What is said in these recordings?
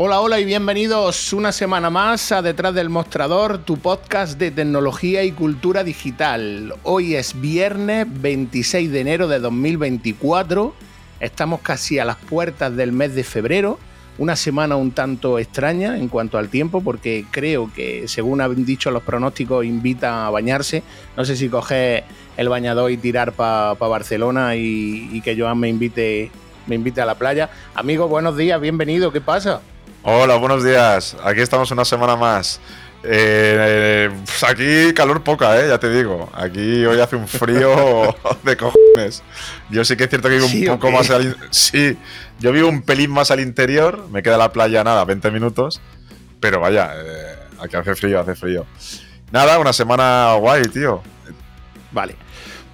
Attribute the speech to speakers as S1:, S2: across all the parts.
S1: Hola, hola y bienvenidos una semana más a Detrás del Mostrador, tu podcast de tecnología y cultura digital. Hoy es viernes 26 de enero de 2024. Estamos casi a las puertas del mes de febrero. Una semana un tanto extraña en cuanto al tiempo, porque creo que, según han dicho los pronósticos, invita a bañarse. No sé si coger el bañador y tirar para Barcelona y, que Joan me invite, me invite a la playa. Amigo, buenos días, bienvenido, ¿qué pasa?
S2: Hola, buenos días. Aquí estamos una semana más. Eh, pues aquí calor poca, ¿eh? ya te digo. Aquí hoy hace un frío de cojones. Yo sí que es cierto que vivo un poco más al Sí, yo vivo un pelín más al interior. Me queda la playa nada, 20 minutos. Pero vaya, eh, aquí hace frío, hace frío. Nada, una semana guay, tío.
S1: Vale.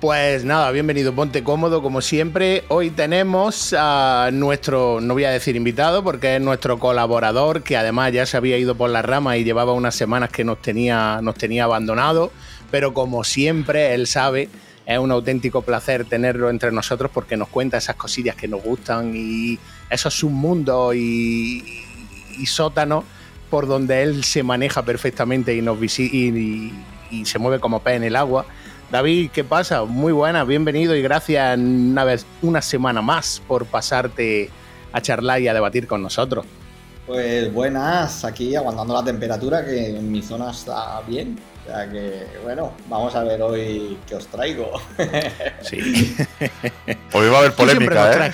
S1: Pues nada, bienvenido, ponte cómodo como siempre. Hoy tenemos a nuestro, no voy a decir invitado, porque es nuestro colaborador, que además ya se había ido por la rama y llevaba unas semanas que nos tenía, nos tenía abandonado. Pero como siempre, él sabe, es un auténtico placer tenerlo entre nosotros porque nos cuenta esas cosillas que nos gustan y esos submundos y, y sótanos por donde él se maneja perfectamente y, y se mueve como pez en el agua. David, ¿qué pasa? Muy buena, bienvenido y gracias una vez, una semana más por pasarte a charlar y a debatir con nosotros.
S3: Pues buenas, aquí aguantando la temperatura que en mi zona está bien. O sea que, bueno, vamos a ver hoy qué os traigo.
S1: Sí.
S2: hoy va a haber polémica, ¿eh?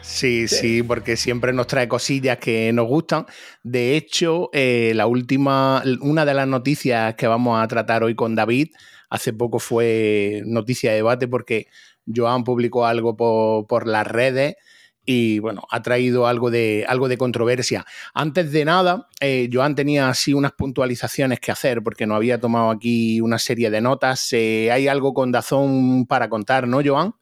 S1: Sí, sí, porque siempre nos trae cosillas que nos gustan. De hecho, eh, la última, una de las noticias que vamos a tratar hoy con David hace poco fue noticia de debate porque Joan publicó algo por, las redes y bueno, ha traído algo de, algo de controversia. Antes de nada, eh, Joan tenía así unas puntualizaciones que hacer porque no había tomado aquí una serie de notas. Eh, hay algo con Dazón para contar, ¿no, Joan?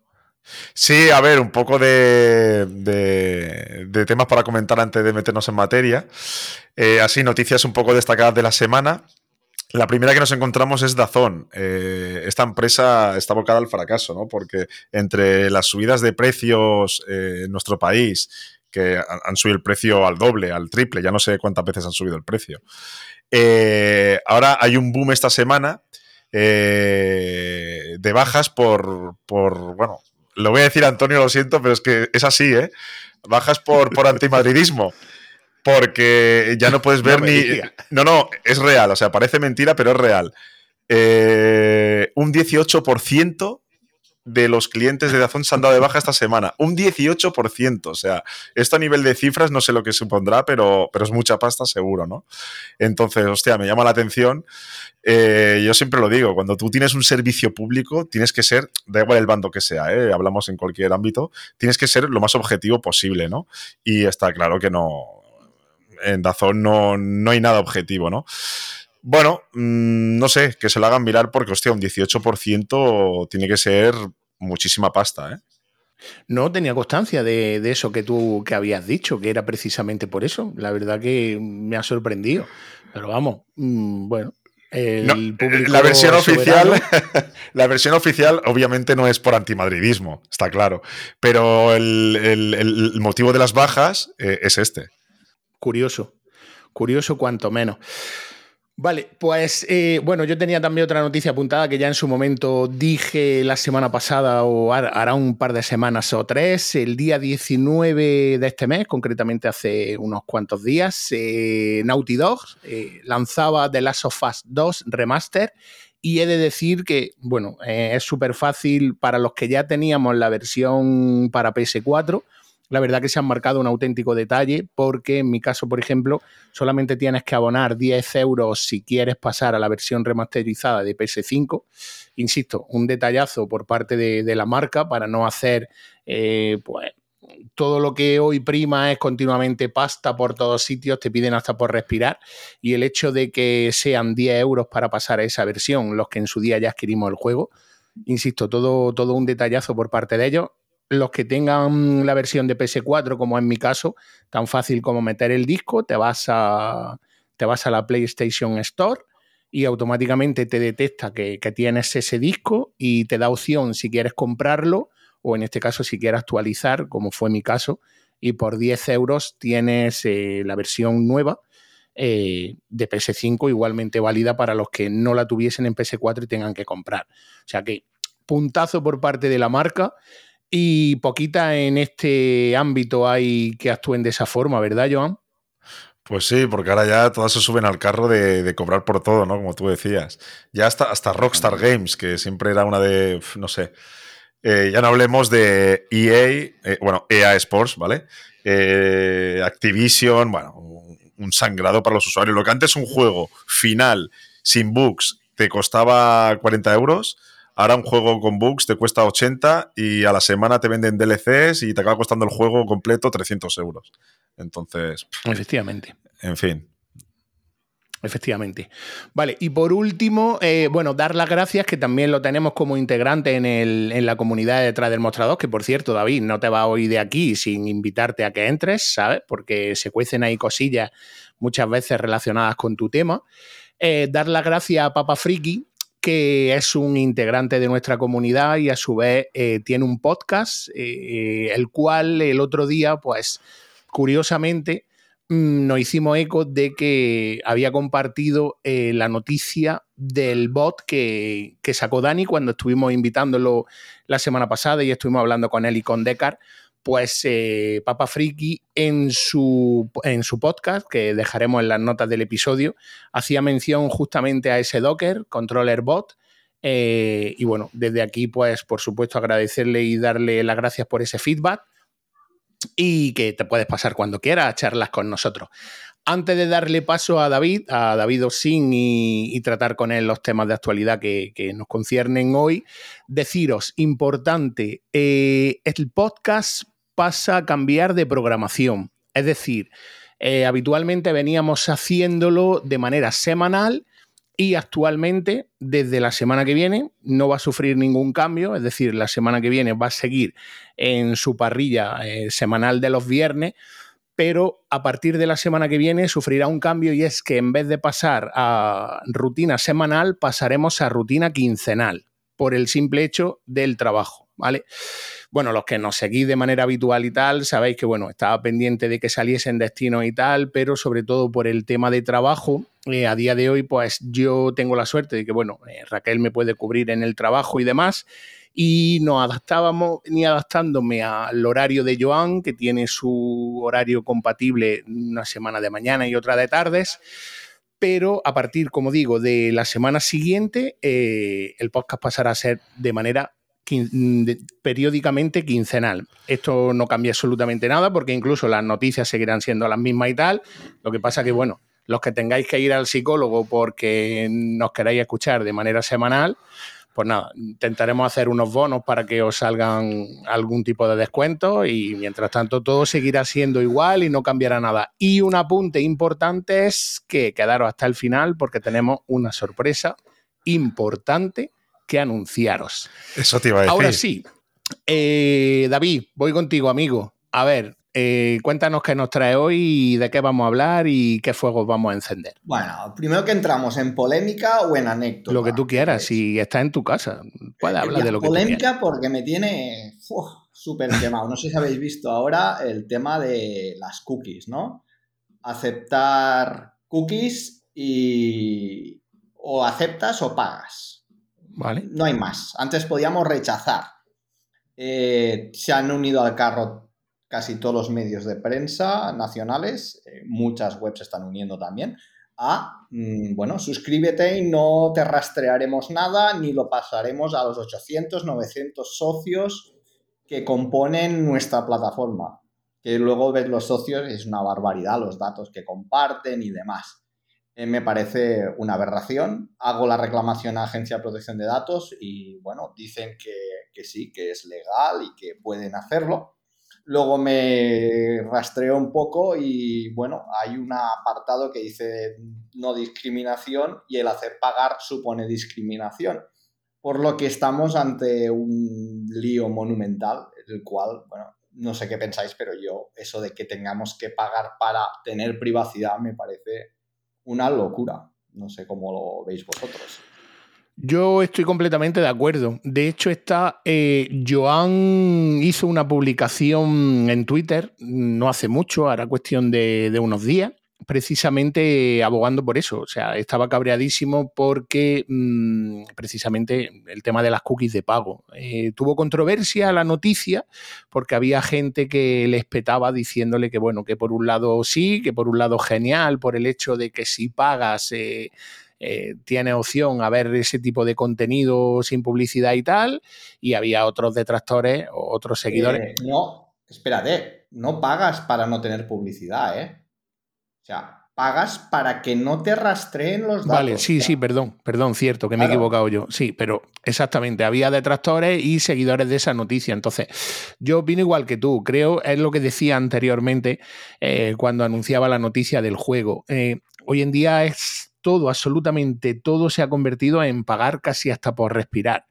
S2: Sí, a ver, un poco de, de, temas para comentar antes de meternos en materia. Eh, así, noticias un poco destacadas de la semana. La primera que nos encontramos es Dazón. Eh, esta empresa está volcada al fracaso, ¿no? Porque entre las subidas de precios eh, en nuestro país, que han, subido el precio al doble, al triple, ya no sé cuántas veces han subido el precio. Eh, ahora hay un boom esta semana de bajas por, por, bueno, lo voy a decir Antonio, lo siento, pero es que es así, ¿eh? Bajas por, por antimadridismo porque ya no puedes ver ni... No, no, es real, o sea, parece mentira, pero es real. Eh, un 18% de los clientes de Dazón se han dado de baja esta semana. Un 18%. O sea, esto a nivel de cifras no sé lo que supondrá, pero, pero es mucha pasta seguro, ¿no? Entonces, hostia, me llama la atención. Eh, yo siempre lo digo, cuando tú tienes un servicio público, tienes que ser, da igual el bando que sea, ¿eh? hablamos en cualquier ámbito, tienes que ser lo más objetivo posible, ¿no? Y está claro que no, en Dazón no, no hay nada objetivo, ¿no? Bueno, mm, no sé, que se lo hagan mirar porque, hostia, un 18% tiene que ser muchísima pasta, ¿eh?
S1: No tenía constancia de, eso que tú que habías dicho, que era precisamente por eso. La verdad que me ha sorprendido. Pero vamos, mm, bueno. El
S2: eh, la versión oficial, la versión oficial obviamente no es por antimadridismo, está claro. Pero el, motivo de las bajas eh, es este.
S1: Curioso, curioso cuanto menos. Vale, pues eh, bueno, yo tenía también otra noticia apuntada que ya en su momento dije la semana pasada o hará un par de semanas o tres, el día 19 de este mes, concretamente hace unos cuantos días, eh, Naughty Dog eh, lanzaba The Last of Us 2 Remaster y he de decir que, bueno, es súper fácil para los que ya teníamos la versión para PS4 la verdad que se han marcado un auténtico detalle porque en mi caso, por ejemplo, solamente tienes que abonar 10 euros si quieres pasar a la versión remasterizada de PS5. Insisto, un detallazo por parte de, la marca para no hacer eh, pues, todo lo que hoy prima es continuamente pasta por todos sitios, te piden hasta por respirar. Y el hecho de que sean 10 euros para pasar a esa versión, los que en su día ya adquirimos el juego, insisto, todo, todo un detallazo por parte de ellos los que tengan la versión de PS4, como en mi caso, tan fácil como meter el disco, te vas a, te vas a la PlayStation Store y automáticamente te detecta que, tienes ese disco y te da opción si quieres comprarlo o en este caso si quieres actualizar, como fue mi caso, y por 10 euros tienes eh, la versión nueva eh, de PS5 igualmente válida para los que no la tuviesen en PS4 y tengan que comprar. O sea que puntazo por parte de la marca y poquita en este ámbito hay que actúen de esa forma, ¿verdad, Joan?
S2: Pues sí, porque ahora ya todas se suben al carro de, cobrar por todo, ¿no? Como tú decías. Ya hasta, hasta Rockstar Games, que siempre era una de, no sé, eh, ya no hablemos de EA, eh, bueno, EA Sports, ¿vale? Activision, bueno, un sangrado para los usuarios. Lo que antes un juego final, sin bugs, te costaba 40 euros, ahora un juego con bugs te cuesta 80 y a la semana te venden DLCs y te acaba costando el juego completo 300 euros. Entonces...
S1: Efectivamente.
S2: En fin.
S1: Efectivamente. Vale, y por último, eh, bueno, dar las gracias, que también lo tenemos como integrante en, en, la comunidad detrás del mostrador, que por cierto, David, no te va a oír de aquí sin invitarte a que entres, ¿sabes? Porque se cuecen ahí cosillas muchas veces relacionadas con tu tema. Eh, dar las gracias a Papa Friki, que es un integrante de nuestra comunidad y a su vez eh, tiene un podcast, el cual el otro día, pues, curiosamente, Mm, nos hicimos eco de que había compartido eh, la noticia del bot que, sacó Dani cuando estuvimos invitándolo la semana pasada y estuvimos hablando con él y con Decar. Pues eh, Papa Friki en su, en su podcast, que dejaremos en las notas del episodio, hacía mención justamente a ese Docker, controller bot, eh, y bueno, desde aquí, pues por supuesto agradecerle y darle las gracias por ese feedback y que te puedes pasar cuando quieras a charlas con nosotros. Antes de darle paso a David, a David Osin y, tratar con él los temas de actualidad que, nos conciernen hoy, deciros, importante, eh, el podcast pasa a cambiar de programación. Es decir, eh, habitualmente veníamos haciéndolo de manera semanal y actualmente, desde la semana que viene, no va a sufrir ningún cambio, es decir, la semana que viene va a seguir en su parrilla eh, semanal de los viernes, pero a partir de la semana que viene sufrirá un cambio y es que en vez de pasar a rutina semanal, pasaremos a rutina quincenal, por el simple hecho del trabajo, ¿vale? bueno, los que nos seguís de manera habitual y tal, sabéis que, bueno, estaba pendiente de que saliesen destinos y tal, pero sobre todo por el tema de trabajo, eh, a día de hoy, pues yo tengo la suerte de que, bueno, eh, Raquel me puede cubrir en el trabajo y demás, y nos adaptábamos ni adaptándome al horario de Joan, que tiene su horario compatible una semana de mañana y otra de tardes. Pero a partir, como digo, de la semana siguiente, eh, el podcast pasará a ser de manera periódicamente quincenal. Esto no cambia absolutamente nada porque incluso las noticias seguirán siendo las mismas y tal. Lo que pasa que, bueno, los que tengáis que ir al psicólogo porque nos queráis escuchar de manera semanal, pues nada, intentaremos hacer unos bonos para que os salgan algún tipo de descuento y mientras tanto todo seguirá siendo igual y no cambiará nada. Y un apunte importante es que quedaros hasta el final porque tenemos una sorpresa importante que anunciaros.
S2: Eso te iba a decir.
S1: Ahora sí, eh, David, voy contigo, amigo. A ver, eh, cuéntanos qué nos trae hoy y de qué vamos a hablar y qué fuegos vamos a encender.
S3: Bueno, primero que entramos en polémica o en anécdota.
S1: Lo que tú quieras, si estás en tu casa, puedes hablar de lo que
S3: tú Polémica porque me tiene súper quemado. No sé si habéis visto ahora el tema de las cookies, ¿no? Aceptar cookies y o aceptas o pagas. No hay más. Antes podíamos rechazar. Eh, se han unido al carro casi todos los medios de prensa nacionales, eh, muchas webs se están uniendo también, a, mm, bueno, suscríbete y no te rastrearemos nada ni lo pasaremos a los 800, 900 socios que componen nuestra plataforma. Que luego ves los socios, es una barbaridad los datos que comparten y demás. Eh, me parece una aberración. Hago la reclamación a Agencia de Protección de Datos y, bueno, dicen que, sí, que es legal y que pueden hacerlo. Luego me rastreo un poco y, bueno, hay un apartado que dice no discriminación y el hacer pagar supone discriminación. Por lo que estamos ante un lío monumental, el cual, bueno, no sé qué pensáis, pero yo eso de que tengamos que pagar para tener privacidad me parece una locura. No sé cómo lo veis vosotros.
S1: Yo estoy completamente de acuerdo. De hecho, está eh, Joan hizo una publicación en Twitter no hace mucho, hará cuestión de, unos días, precisamente abogando por eso. O sea, estaba cabreadísimo porque mm, precisamente el tema de las cookies de pago. Eh, tuvo controversia la noticia porque había gente que le espetaba diciéndole que, bueno, que por un lado sí, que por un lado genial, por el hecho de que si pagas... Eh, eh, tiene opción a ver ese tipo de contenido sin publicidad y tal, y había otros detractores otros seguidores.
S3: Eh, no, espérate, no pagas para no tener publicidad, ¿eh? O sea, pagas para que no te rastreen los datos.
S1: Vale, sí, sí, perdón, perdón, cierto, que me he equivocado yo. Sí, pero exactamente, había detractores y seguidores de esa noticia. Entonces, yo opino igual que tú, creo, es lo que decía anteriormente eh, cuando anunciaba la noticia del juego. hoy en día es todo, absolutamente todo se ha convertido en pagar casi hasta por respirar.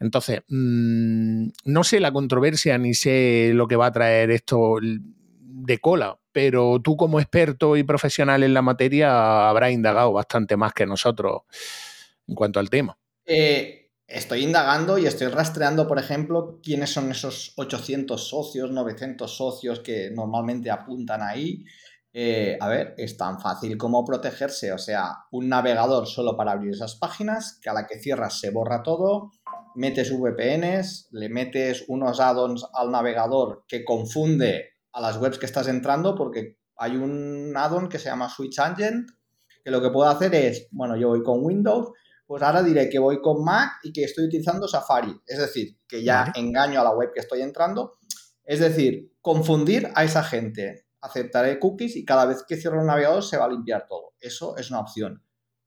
S1: Entonces, mm, no sé la controversia ni sé lo que va a traer esto de cola, pero tú como experto y profesional en la materia habrás indagado bastante más que nosotros en cuanto al tema.
S3: Eh, estoy indagando y estoy rastreando, por ejemplo, quiénes son esos 800 socios, 900 socios que normalmente apuntan ahí. Eh, a ver, es tan fácil como protegerse, o sea, un navegador solo para abrir esas páginas, que a la que cierras se borra todo, metes VPNs, le metes unos add-ons al navegador que confunde a las webs que estás entrando porque hay un add-on que se llama Switch Engine, que lo que puedo hacer es, bueno, yo voy con Windows, pues ahora diré que voy con Mac y que estoy utilizando Safari, es decir, que ya engaño a la web que estoy entrando, es decir, confundir a esa gente aceptaré cookies y cada vez que cierro el navegador se va a limpiar todo. Eso es una opción.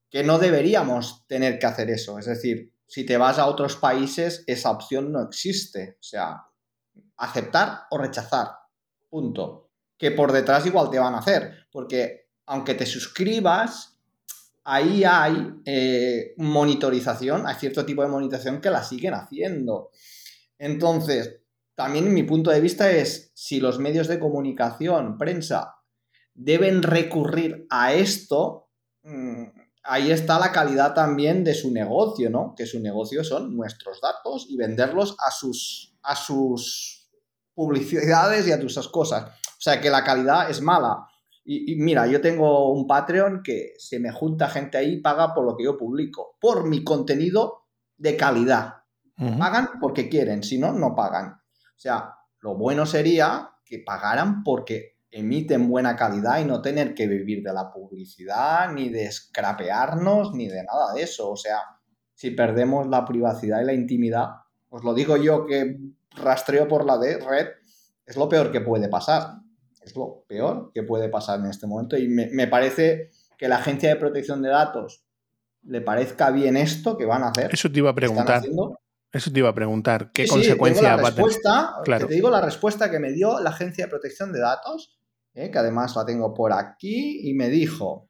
S3: Que no deberíamos tener que hacer eso. Es decir, si te vas a otros países, esa opción no existe. O sea, aceptar o rechazar. Punto. Que por detrás igual te van a hacer. Porque aunque te suscribas, ahí hay eh, monitorización, hay cierto tipo de monitorización que la siguen haciendo. Entonces, también mi punto de vista es si los medios de comunicación, prensa, deben recurrir a esto, mm, ahí está la calidad también de su negocio, ¿no? Que su negocio son nuestros datos y venderlos a sus, a sus publicidades y a tus cosas. O sea que la calidad es mala. Y, mira, yo tengo un Patreon que se me junta gente ahí y paga por lo que yo publico, por mi contenido de calidad. Pagan porque quieren, si no, no pagan. O sea, lo bueno sería que pagaran porque emiten buena calidad y no tener que vivir de la publicidad, ni de scrapearnos, ni de nada de eso. O sea, si perdemos la privacidad y la intimidad, os lo digo yo que rastreo por la de red, es lo peor que puede pasar. Es lo peor que puede pasar en este momento. Y me, parece que la Agencia de Protección de Datos le parezca bien esto que van a hacer.
S1: Eso te iba a preguntar. Eso te iba a preguntar. ¿Qué consecuencia
S3: va a tener? Claro. Te digo la respuesta que me dio la Agencia de Protección de Datos, ¿eh? que además la tengo por aquí, y me dijo,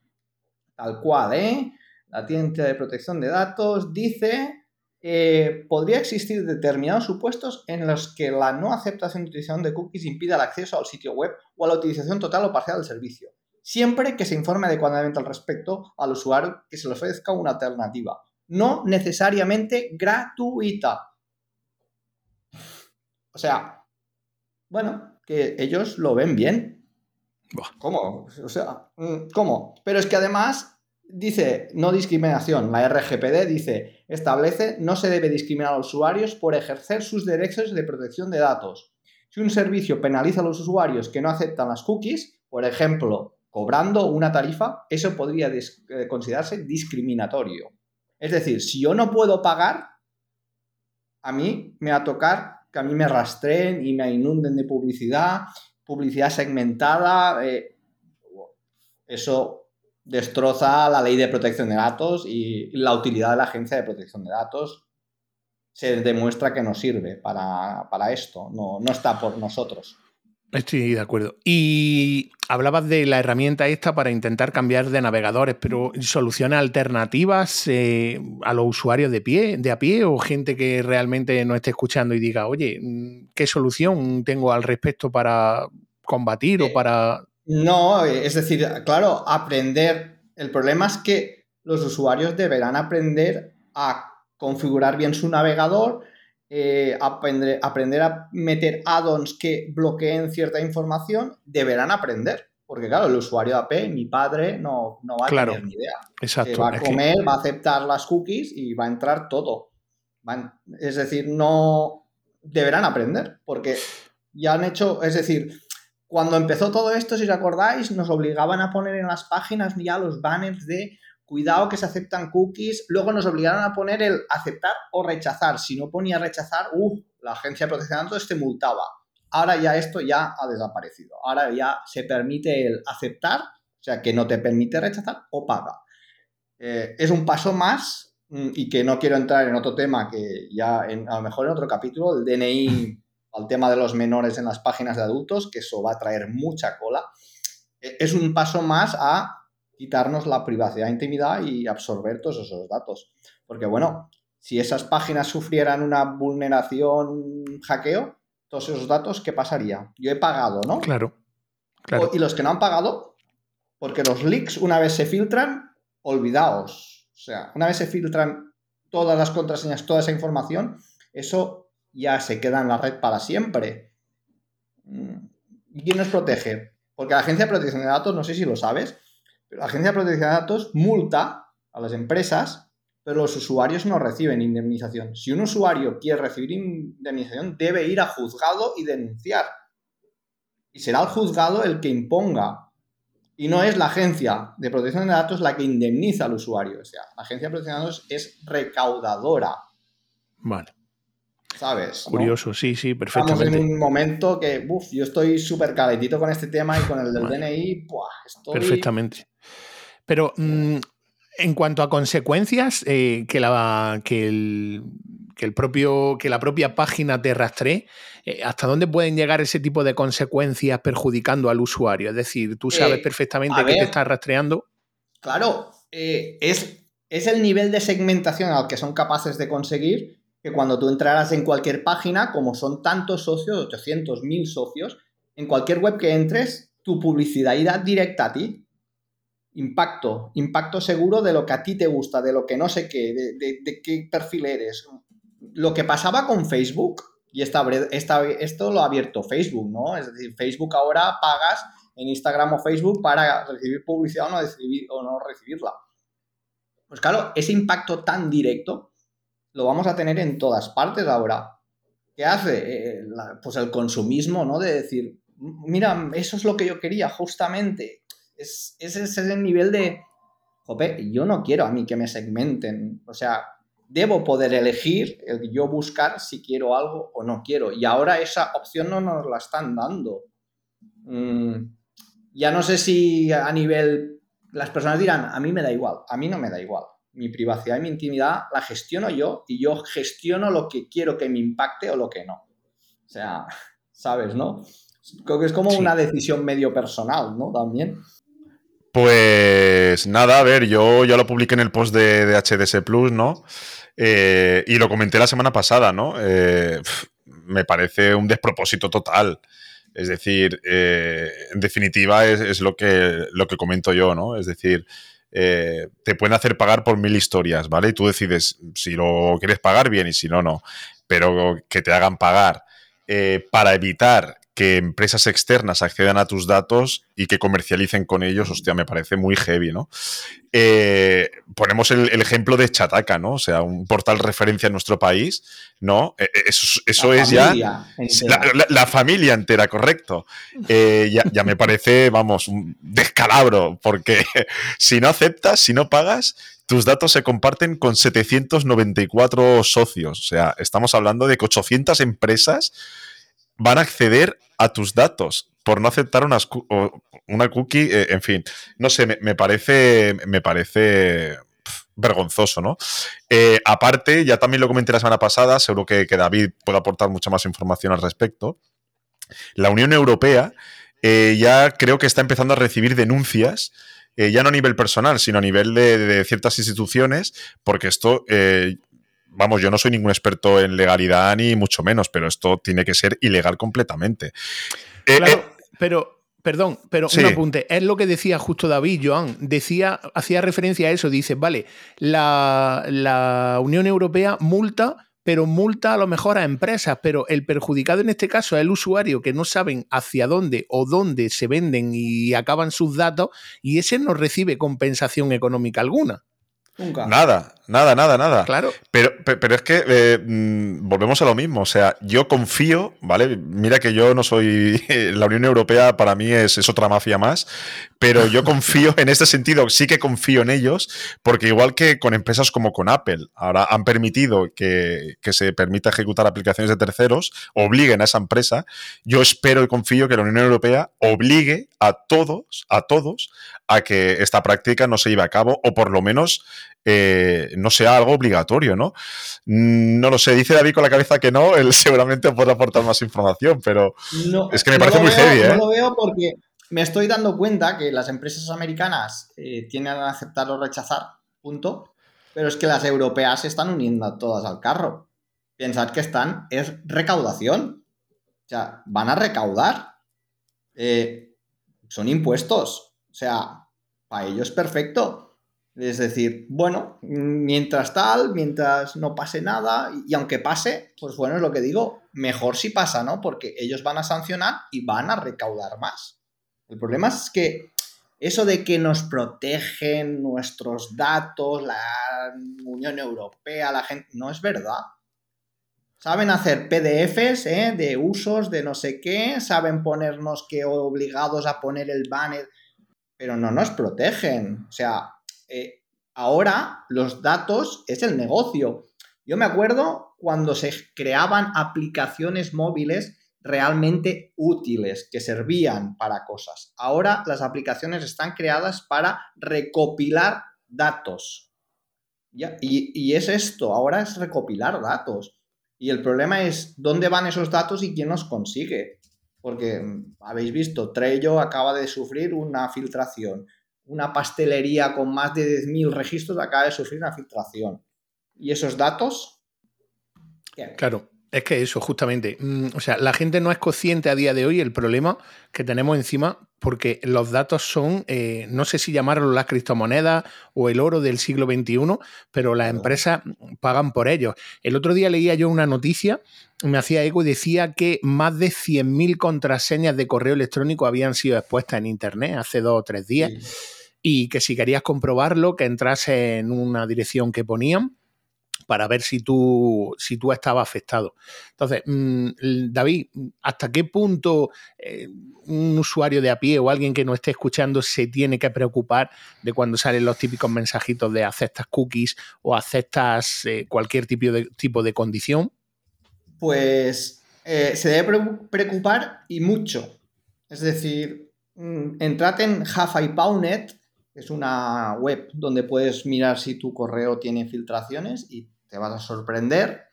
S3: tal cual, ¿eh? la Agencia de Protección de Datos dice, eh, podría existir determinados supuestos en los que la no aceptación de utilización de cookies impida el acceso al sitio web o a la utilización total o parcial del servicio, siempre que se informe adecuadamente al respecto al usuario que se le ofrezca una alternativa no necesariamente gratuita. O sea, bueno, que ellos lo ven bien. ¿Cómo? O sea, mm, ¿cómo? Pero es que además dice no discriminación. La RGPD dice establece no se debe discriminar a los usuarios por ejercer sus derechos de protección de datos. Si un servicio penaliza a los usuarios que no aceptan las cookies, por ejemplo, cobrando una tarifa, eso podría eh, considerarse discriminatorio. Es decir, si yo no puedo pagar, a mí me va a tocar que a mí me rastreen y me inunden de publicidad, publicidad segmentada. Eh, eso destroza la ley de protección de datos y la utilidad de la agencia de protección de datos se demuestra que no sirve para, esto, no, no está por nosotros.
S1: Estoy de acuerdo. Y hablabas de la herramienta esta para intentar cambiar de navegadores, pero ¿soluciones alternativas eh, a los usuarios de pie, de a pie, o gente que realmente no esté escuchando y diga, oye, ¿qué solución tengo al respecto para combatir o eh, para.
S3: No, es decir, claro, aprender. El problema es que los usuarios deberán aprender a configurar bien su navegador, eh, aprender, aprender a meter add-ons que bloqueen cierta información, deberán aprender. Porque claro, el usuario de AP, mi padre, no, no va a tener ni idea.
S1: Exacto.
S3: va a comer, va a aceptar las cookies y va a entrar todo. es decir, no deberán aprender, porque ya han hecho, es decir, cuando empezó todo esto, si os acordáis, nos obligaban a poner en las páginas ya los banners de cuidado que se aceptan cookies, luego nos obligaron a poner el aceptar o rechazar. Si no ponía rechazar, uh, la agencia de protección de datos te multaba. Ahora ya esto ya ha desaparecido. Ahora ya se permite el aceptar, o sea, que no te permite rechazar o paga. Eh, es un paso más mm, y que no quiero entrar en otro tema que ya a lo mejor en otro capítulo, el DNI al tema de los menores en las páginas de adultos, que eso va a traer mucha cola. E, es un paso más a quitarnos la privacidad e intimidad y absorber todos esos datos. Porque bueno, si esas páginas sufrieran una vulneración, un hackeo, todos esos datos, ¿qué pasaría? Yo he pagado, ¿no?
S1: Claro.
S3: y los que no han pagado, porque los leaks una vez se filtran, olvidaos. O sea, una vez se filtran todas las contraseñas, toda esa información, eso ya se queda en la red para siempre. Mm. ¿Y quién nos protege? Porque la Agencia de Protección de Datos, no sé si lo sabes, pero la Agencia de Protección de Datos multa a las empresas pero los usuarios no reciben indemnización. Si un usuario quiere recibir indemnización, debe ir a juzgado y denunciar. Y será el juzgado el que imponga. Y no es la agencia de protección de datos la que indemniza al usuario. O sea, la agencia de protección de datos es recaudadora.
S1: Vale.
S3: ¿Sabes?
S1: Curioso, sí, sí, perfectamente.
S3: Estamos en un momento que, uff, yo estoy súper calentito con este tema y con el del DNI, ¡buah! Estoy...
S1: Perfectamente. Pero mm, en cuanto a consecuencias, eh, que, la, que, el, propio, que la propia página te rastree, eh, ¿hasta dónde pueden llegar ese tipo de consecuencias perjudicando al usuario? Es decir, tú sabes eh, perfectamente que te estás rastreando.
S3: Claro, es, es el nivel de segmentación al que son capaces de conseguir que cuando tú entraras en cualquier página, como son tantos socios, 800, 1000 socios, en cualquier web que entres, tu publicidad irá directa a ti impacto, impacto seguro de lo que a ti te gusta, de lo que no sé qué, de, qué perfil eres. Lo que pasaba con Facebook, y esta, esto lo ha abierto Facebook, ¿no? Es decir, Facebook ahora pagas en Instagram o Facebook para recibir publicidad o no, recibir, o no recibirla. Pues claro, ese impacto tan directo lo vamos a tener en todas partes ahora. ¿Qué hace? Eh, pues el consumismo, ¿no? De decir, mira, eso es lo que yo quería, justamente es, ese es el nivel de, jope, yo no quiero a mí que me segmenten, o sea, debo poder elegir, el yo buscar si quiero algo o no quiero. Y ahora esa opción no nos la están dando. Mm, ya no sé si a nivel, las personas dirán, a mí me da igual, a mí no me da igual. Mi privacidad y mi intimidad la gestiono yo y yo gestiono lo que quiero que me impacte o lo que no. O sea, sabes, ¿no? Creo que es como una decisión medio personal, ¿no? También.
S2: Pues nada, a ver, yo ya lo publiqué en el post de, HDS Plus, ¿no? Eh, y lo comenté la semana pasada, ¿no? Eh, me parece un despropósito total. Es decir, eh, en definitiva es, lo, que, lo que comento yo, ¿no? Es decir, te pueden hacer pagar por mil historias, ¿vale? Y tú decides si lo quieres pagar bien y si no, no. Pero que te hagan pagar para evitar que empresas externas accedan a tus datos y que comercialicen con ellos, hostia, me parece muy heavy, ¿no? Eh, ponemos el, ejemplo de Chataka, ¿no? O sea, un portal referencia en nuestro país, ¿no? Eh, eh, eso, es ya la, familia entera, correcto. ya, ya, me parece, vamos, un descalabro, porque si no aceptas, si no pagas, tus datos se comparten con 794 socios. O sea, estamos hablando de que 800 empresas van a acceder a tus datos por no aceptar una, una cookie, eh, en fin, no sé, me, parece, me parece vergonzoso, ¿no? Eh, aparte, ya también lo comenté la semana pasada, seguro que, David puede aportar mucha más información al respecto. La Unión Europea eh, ya creo que está empezando a recibir denuncias, ya no a nivel personal, sino a nivel de ciertas instituciones, porque esto vamos, yo no soy ningún experto en legalidad ni mucho menos, pero esto tiene que ser ilegal completamente.
S1: Eh, claro, eh, pero Perdón, pero un apunte. Es lo que decía justo David, Joan. Decía, hacía referencia a eso. Dice, vale, la, la Unión Europea multa pero multa a lo mejor a empresas, pero el perjudicado en este caso es el usuario que no saben hacia dónde o dónde se venden y acaban sus datos y ese no recibe compensación económica alguna.
S2: Nada, nada, nada, nada.
S1: Claro.
S2: Pero, pero, es que eh, mm, volvemos a lo mismo. O sea, yo confío, ¿vale? Mira que yo no soy. La Unión Europea para mí es, es otra mafia más. Pero yo confío en este sentido, sí que confío en ellos, porque igual que con empresas como con Apple, ahora han permitido que, que se permita ejecutar aplicaciones de terceros, obliguen a esa empresa. Yo espero y confío que la Unión Europea obligue a todos, a todos, a que esta práctica no se lleve a cabo, o por lo menos eh, no sea algo obligatorio, ¿no? Mm, no lo sé, dice David con la cabeza que no, él seguramente podrá aportar más información, pero es que me parece muy serio.
S3: ¿eh? No lo veo porque me estoy dando cuenta que las empresas americanas eh, tienen a aceptar o rechazar, punto, pero es que las europeas se están uniendo todas al carro. Pensad que están, es recaudación. O sea, van a recaudar. son impuestos. O sea, para ellos perfecto. Es decir, bueno, mientras tal, mientras no pase nada, y aunque pase, pues bueno, es lo que digo, mejor si pasa, ¿no? Porque ellos van a sancionar y van a recaudar más. El problema es que eso de que nos protegen nuestros datos, la Unión Europea, la gente, no es verdad. Saben hacer PDFs ¿eh? de usos de no sé qué, saben ponernos que obligados a poner el banner, pero no nos protegen. O sea, eh, ahora los datos es el negocio. Yo me acuerdo cuando se creaban aplicaciones móviles realmente útiles, que servían para cosas. Ahora las aplicaciones están creadas para recopilar datos. Y, y, es esto, ahora es recopilar datos. Y el problema es dónde van esos datos y quién los consigue. Porque mm, habéis visto, Trello acaba de sufrir una filtración una pastelería con más de 10.000 registros acaba de sufrir una filtración. ¿Y esos datos?
S1: Claro, es que eso, justamente. Mm, o sea, la gente no es consciente a día de hoy el problema que tenemos encima, porque los datos son, eh, no sé si llamarlo las criptomonedas o el oro del siglo XXI, pero las empresas pagan por ellos. El otro día leía yo una noticia, me hacía eco y decía que más de 100.000 contraseñas de correo electrónico habían sido expuestas en Internet hace dos o tres días y que si querías comprobarlo, que entrase en una dirección que ponían para ver si tú, si tú estabas afectado. Entonces, mm, David, ¿hasta qué punto eh, un usuario de a pie o alguien que no esté escuchando se tiene que preocupar de cuando salen los típicos mensajitos de aceptas cookies o aceptas eh, cualquier tipo de, tipo de condición?
S3: Pues eh, se debe preocupar y mucho. Es decir, mm, entrad en Paunet es una web donde puedes mirar si tu correo tiene filtraciones y te vas a sorprender.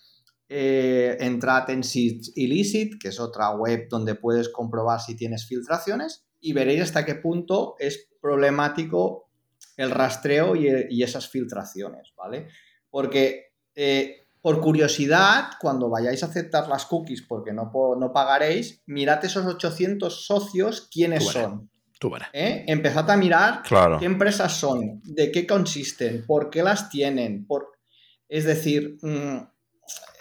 S3: Eh, entrad en Seeds Illicit, que es otra web donde puedes comprobar si tienes filtraciones y veréis hasta qué punto es problemático el rastreo y, esas filtraciones, ¿vale? Porque eh, por curiosidad, cuando vayáis a aceptar las cookies porque no, no pagaréis, mirad esos 800 socios quiénes son. ¿Eh? Empezad a mirar qué empresas son, de qué consisten, por qué las tienen. Por... Es decir, mm,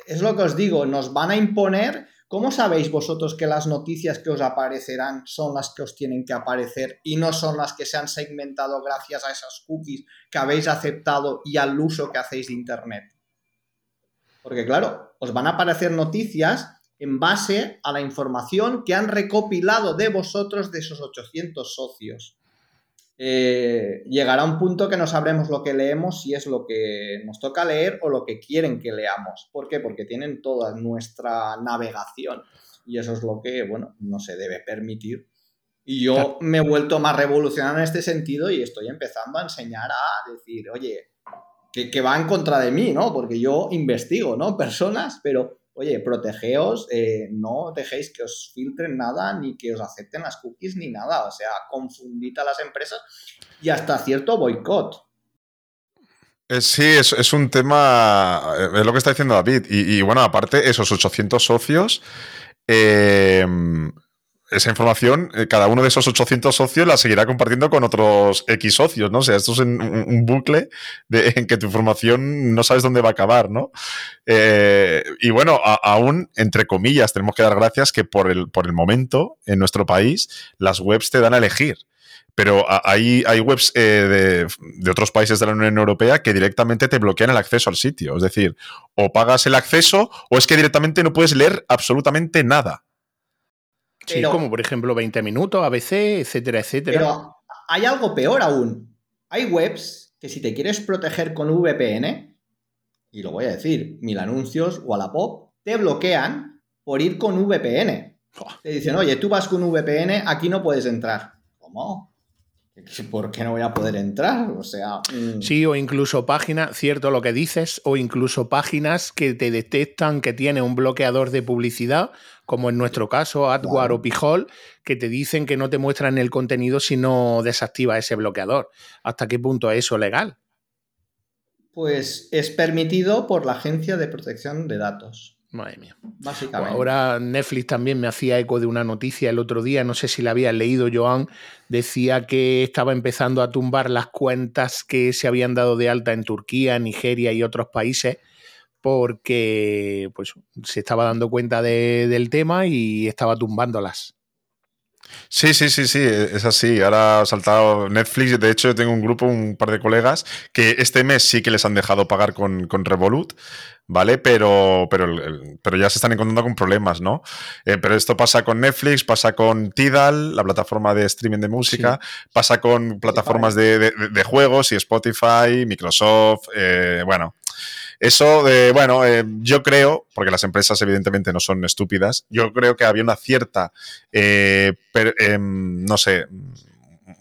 S3: es lo que os digo, nos van a imponer. ¿Cómo sabéis vosotros que las noticias que os aparecerán son las que os tienen que aparecer y no son las que se han segmentado gracias a esas cookies que habéis aceptado y al uso que hacéis de Internet? Porque claro, os van a aparecer noticias en base a la información que han recopilado de vosotros de esos 800 socios. Eh, llegará un punto que no sabremos lo que leemos, si es lo que nos toca leer o lo que quieren que leamos. ¿Por qué? Porque tienen toda nuestra navegación y eso es lo que, bueno, no se debe permitir. Y yo me he vuelto más revolucionario en este sentido y estoy empezando a enseñar a decir, oye, que, que va en contra de mí, ¿no? Porque yo investigo, ¿no? Personas, pero oye, protegeos, eh, no dejéis que os filtren nada, ni que os acepten las cookies, ni nada. O sea, confundid a las empresas y hasta cierto boicot.
S2: Eh, sí, es, un tema, eh, es lo que está diciendo David. Y, bueno, aparte, esos 800 socios, esa información, eh, cada uno de esos 800 socios la seguirá compartiendo con otros X socios, ¿no? O sea, esto es un, bucle en que tu información no sabes dónde va a acabar, ¿no? Eh, y bueno, aún, entre comillas, tenemos que dar gracias que por el, por el momento, en nuestro país, las webs te dan a elegir. Pero hay, hay webs eh, de, otros países de la Unión Europea que directamente te bloquean el acceso al sitio. Es decir, o pagas el acceso o es que directamente no puedes leer absolutamente nada.
S1: Sí, como por ejemplo 20 minutos, ABC, etcétera, etcétera.
S3: Pero hay algo peor aún. Hay webs que si te quieres proteger con VPN, y lo voy a decir, mil anuncios, Wallapop, te bloquean por ir con VPN. Te dicen, oye, tú vas con VPN, aquí no puedes entrar. ¿Cómo? ¿Por qué no voy a poder entrar? O sea.
S1: Mm. Sí, o incluso páginas, cierto lo que dices, o incluso páginas que te detectan que tiene un bloqueador de publicidad, como en nuestro caso, AdWord o Pijol, que te dicen que no te muestran el contenido si no desactivas ese bloqueador. ¿Hasta qué punto es eso legal?
S3: Pues es permitido por la Agencia de Protección de Datos.
S1: Madre mía. Básicamente. ahora Netflix también me hacía eco de una noticia el otro día, no sé si la había leído Joan, decía que estaba empezando a tumbar las cuentas que se habían dado de alta en Turquía, Nigeria y otros países porque pues, se estaba dando cuenta del tema y estaba tumbándolas.
S2: Sí, sí, sí, sí, es así. Ahora ha saltado Netflix. De hecho, yo tengo un grupo, un par de colegas, que este mes sí que les han dejado pagar con, con Revolut, ¿vale? Pero, pero, pero ya se están encontrando con problemas, ¿no? Eh, pero esto pasa con Netflix, pasa con Tidal, la plataforma de streaming de música, pasa con plataformas de, de, juegos y Spotify, Microsoft, eh, bueno. Eso, de, bueno, eh, yo creo, porque las empresas evidentemente no son estúpidas, yo creo que había una cierta, em, no sé,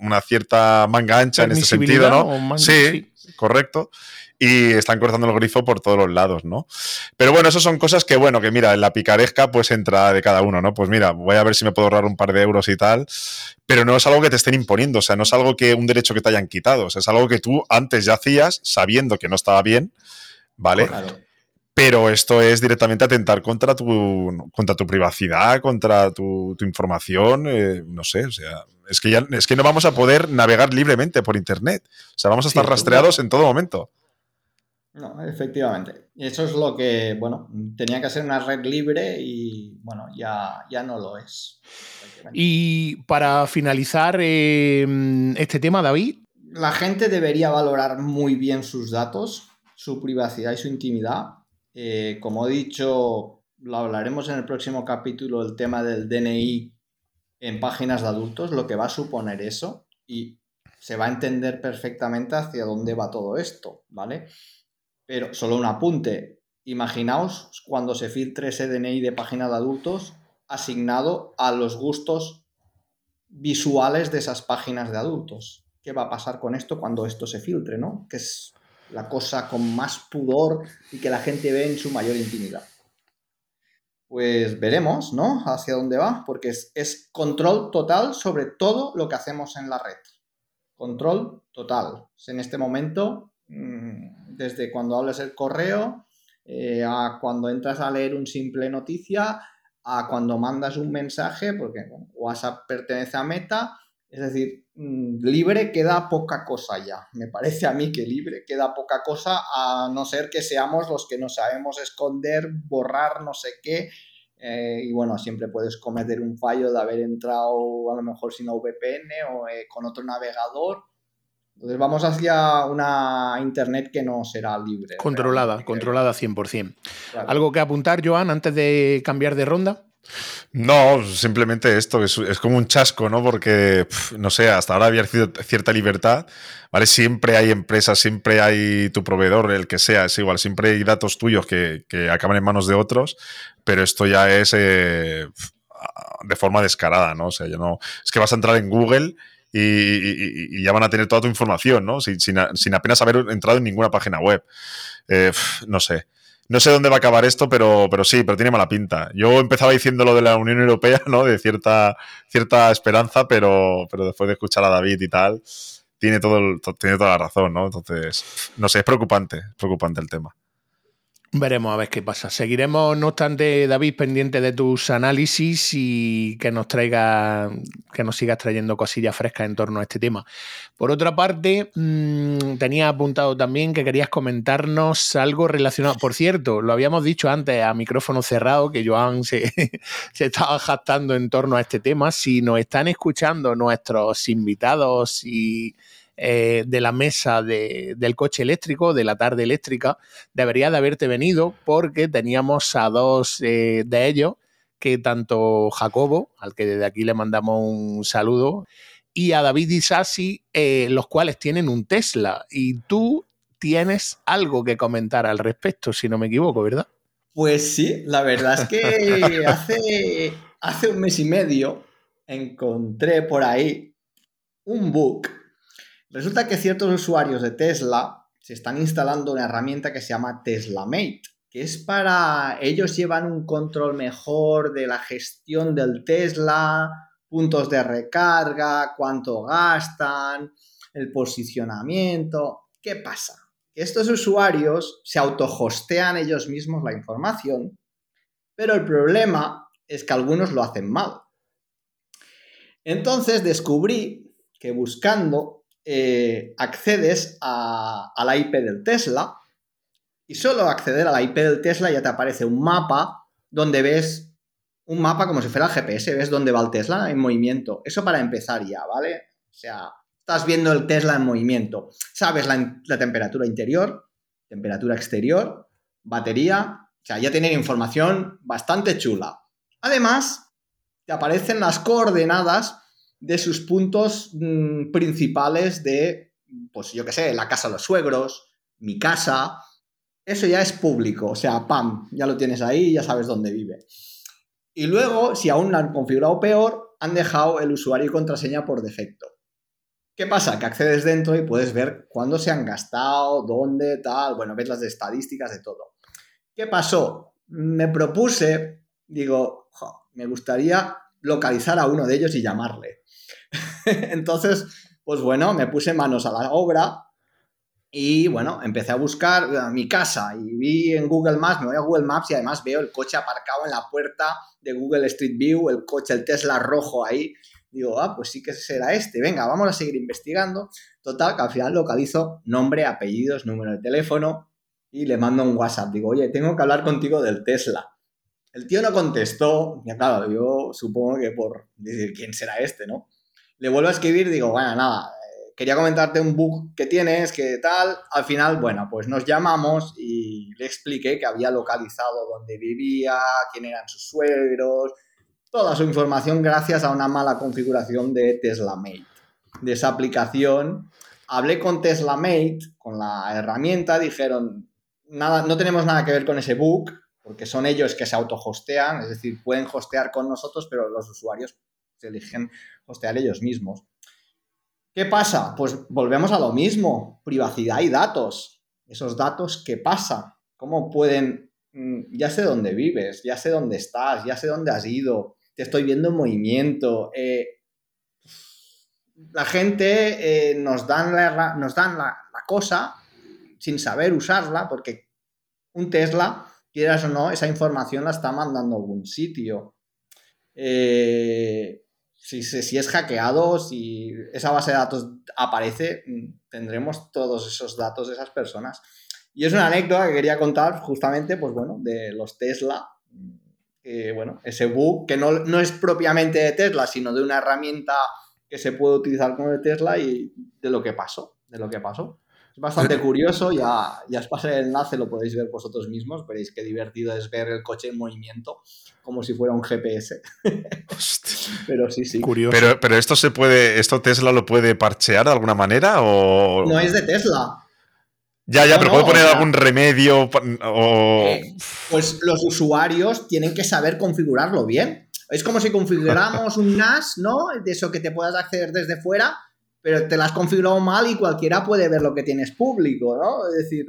S2: una cierta manga ancha en este sentido, ¿no? sí, correcto y están cortando el grifo por todos los lados, ¿no? Pero bueno, eso son cosas que, bueno, que mira, en la picaresca pues entra de cada uno, ¿no? Pues mira, voy a ver si me puedo ahorrar un par de euros y tal, pero no es algo que te estén imponiendo, o sea, no es algo que un derecho que te hayan quitado, o sea, es algo que tú antes ya hacías sabiendo que no estaba bien, ¿vale? Pero esto es directamente atentar contra tu, contra tu privacidad, contra tu, información, eh, no sé, o sea, es que ya es que no vamos a poder navegar libremente por Internet, o sea, vamos a estar rastreados en todo momento.
S3: No, efectivamente. Y eso es lo que, bueno, tenía que ser una red libre y, bueno, ya, ya no lo es.
S1: Y para finalizar em, este tema, David.
S3: La gente debería valorar muy bien sus datos, su privacidad y su intimidad. Eh, como he dicho, lo hablaremos en el próximo capítulo, el tema del DNI en páginas de adultos, lo que va a suponer eso y se va a entender perfectamente hacia dónde va todo esto, ¿vale? Pero solo un apunte. Imaginaos cuando se filtre ese DNI de página de adultos asignado a los gustos visuales de esas páginas de adultos. ¿Qué va a pasar con esto cuando esto se filtre, no? Que es la cosa con más pudor y que la gente ve en su mayor intimidad. Pues veremos, ¿no? Hacia dónde va, porque es, control total sobre todo lo que hacemos en la red. Control total. En este momento Mm, desde cuando hablas el correo, eh, a cuando entras a leer un simple noticia, a cuando mandas un mensaje, porque WhatsApp pertenece a Meta, es decir, libre queda poca cosa ya. Me parece a mí que libre queda poca cosa, a no ser que seamos los que no sabemos esconder, borrar no sé qué. Eh, y bueno, siempre puedes cometer un fallo de haber entrado a lo mejor sin VPN o eh, con otro navegador entonces vamos hacia una Internet que no será libre.
S1: Controlada, controlada 100%. ¿Algo que apuntar, Joan, antes de cambiar de ronda?
S2: No, simplemente esto, es, como un chasco, ¿no? Porque, no sé, hasta ahora había cierta libertad, ¿vale? Siempre hay empresas, siempre hay tu proveedor, el que sea, es igual, siempre hay datos tuyos que, acaban en manos de otros, pero esto ya es eh, de forma descarada, ¿no? O sea, ya no. Es que vas a entrar en Google y, ya van a tener toda tu información, ¿no? Sin, sin, apenas haber entrado en ninguna página web. Eh, no sé. No sé dónde va a acabar esto, pero, pero sí, pero tiene mala pinta. Yo empezaba diciendo lo de la Unión Europea, ¿no? De cierta, cierta esperanza, pero, pero después de escuchar a David y tal, tiene, todo tiene toda la razón, ¿no? Entonces, no sé, es preocupante, es preocupante el tema.
S1: Veremos a ver qué pasa. Seguiremos, no obstante, David, pendiente de tus análisis y que nos traiga, que nos sigas trayendo cosillas frescas en torno a este tema. Por otra parte, mmm, tenía apuntado también que querías comentarnos algo relacionado. Por cierto, lo habíamos dicho antes a micrófono cerrado, que Joan se, se estaba jactando en torno a este tema. Si nos están escuchando nuestros invitados y eh, de la mesa de, del coche eléctrico, de la tarde eléctrica, debería de haberte venido porque teníamos a dos eh, de ellos, que tanto Jacobo, al que desde aquí le mandamos un saludo, y a David Isasi, eh, los cuales tienen un Tesla. Y tú tienes algo que comentar al respecto, si no me equivoco, ¿verdad?
S3: Pues sí, la verdad es que hace, hace un mes y medio encontré por ahí un book Resulta que ciertos usuarios de Tesla se están instalando una herramienta que se llama TeslaMate, que es para ellos llevan un control mejor de la gestión del Tesla, puntos de recarga, cuánto gastan, el posicionamiento. ¿Qué pasa? Que estos usuarios se autohostean ellos mismos la información, pero el problema es que algunos lo hacen mal. Entonces descubrí que buscando eh, accedes a, la IP del Tesla y solo acceder a la IP del Tesla ya te aparece un mapa donde ves un mapa como si fuera el GPS, ves dónde va el Tesla en movimiento. Eso para empezar ya, ¿vale? O sea, estás viendo el Tesla en movimiento. Sabes la, la temperatura interior, temperatura exterior, batería. O sea, ya tienen información bastante chula. Además, te aparecen las coordenadas de sus puntos mmm, principales de, pues yo qué sé, la casa de los suegros, mi casa. Eso ya es público, o sea, pam, ya lo tienes ahí, ya sabes dónde vive. Y luego, si aún lo han configurado peor, han dejado el usuario y contraseña por defecto. ¿Qué pasa? Que accedes dentro y puedes ver cuándo se han gastado, dónde, tal, bueno, ves las estadísticas de todo. ¿Qué pasó? Me propuse, digo, me gustaría localizar a uno de ellos y llamarle. Entonces, pues bueno, me puse manos a la obra y bueno, empecé a buscar eh, mi casa y vi en Google Maps, me voy a Google Maps y además veo el coche aparcado en la puerta de Google Street View, el coche, el Tesla rojo ahí. Digo, ah, pues sí que será este. Venga, vamos a seguir investigando. Total, que al final localizo nombre, apellidos, número de teléfono y le mando un WhatsApp. Digo, oye, tengo que hablar contigo del Tesla. El tío no contestó. Y claro, yo supongo que por decir, ¿quién será este, no? Le vuelvo a escribir, digo, bueno, nada, eh, quería comentarte un bug que tienes, que tal. Al final, bueno, pues nos llamamos y le expliqué que había localizado dónde vivía, quién eran sus suegros, toda su información gracias a una mala configuración de TeslaMate, de esa aplicación. Hablé con TeslaMate, con la herramienta, dijeron, nada, no tenemos nada que ver con ese bug, porque son ellos que se auto-hostean, es decir, pueden hostear con nosotros, pero los usuarios se eligen hostear ellos mismos. ¿Qué pasa? Pues volvemos a lo mismo, privacidad y datos. Esos datos, ¿qué pasa? ¿Cómo pueden... Mm, ya sé dónde vives, ya sé dónde estás, ya sé dónde has ido, te estoy viendo en movimiento. Eh, la gente eh, nos dan, la, nos dan la, cosa sin saber usarla, porque un Tesla, quieras o no, esa información la está mandando a algún sitio. Eh, si, si, es hackeado, si esa base de datos aparece, mm, tendremos todos esos datos de esas personas. Y es una anécdota que quería contar justamente, pues bueno, de los Tesla. bueno, ese bug que no, no, es propiamente de Tesla, sino de una herramienta que se puede utilizar como de Tesla y de lo que pasó, de lo que pasó. Es bastante curioso, ya, ya os pasé el enlace, lo podéis ver vosotros mismos, veréis qué divertido es ver el coche en movimiento como si fuera un GPS. pero sí, sí.
S2: Curioso. Pero, pero esto se puede, esto Tesla lo puede parchear de alguna manera o...
S3: No es de Tesla.
S2: Ya, ya, pero puede poner algún remedio o...
S3: Eh, pues los usuarios tienen que saber configurarlo bien. Es como si configuráramos un NAS, ¿no? De eso que te puedas acceder desde fuera pero te la has configurado mal y cualquiera puede ver lo que tienes público, ¿no? Es decir,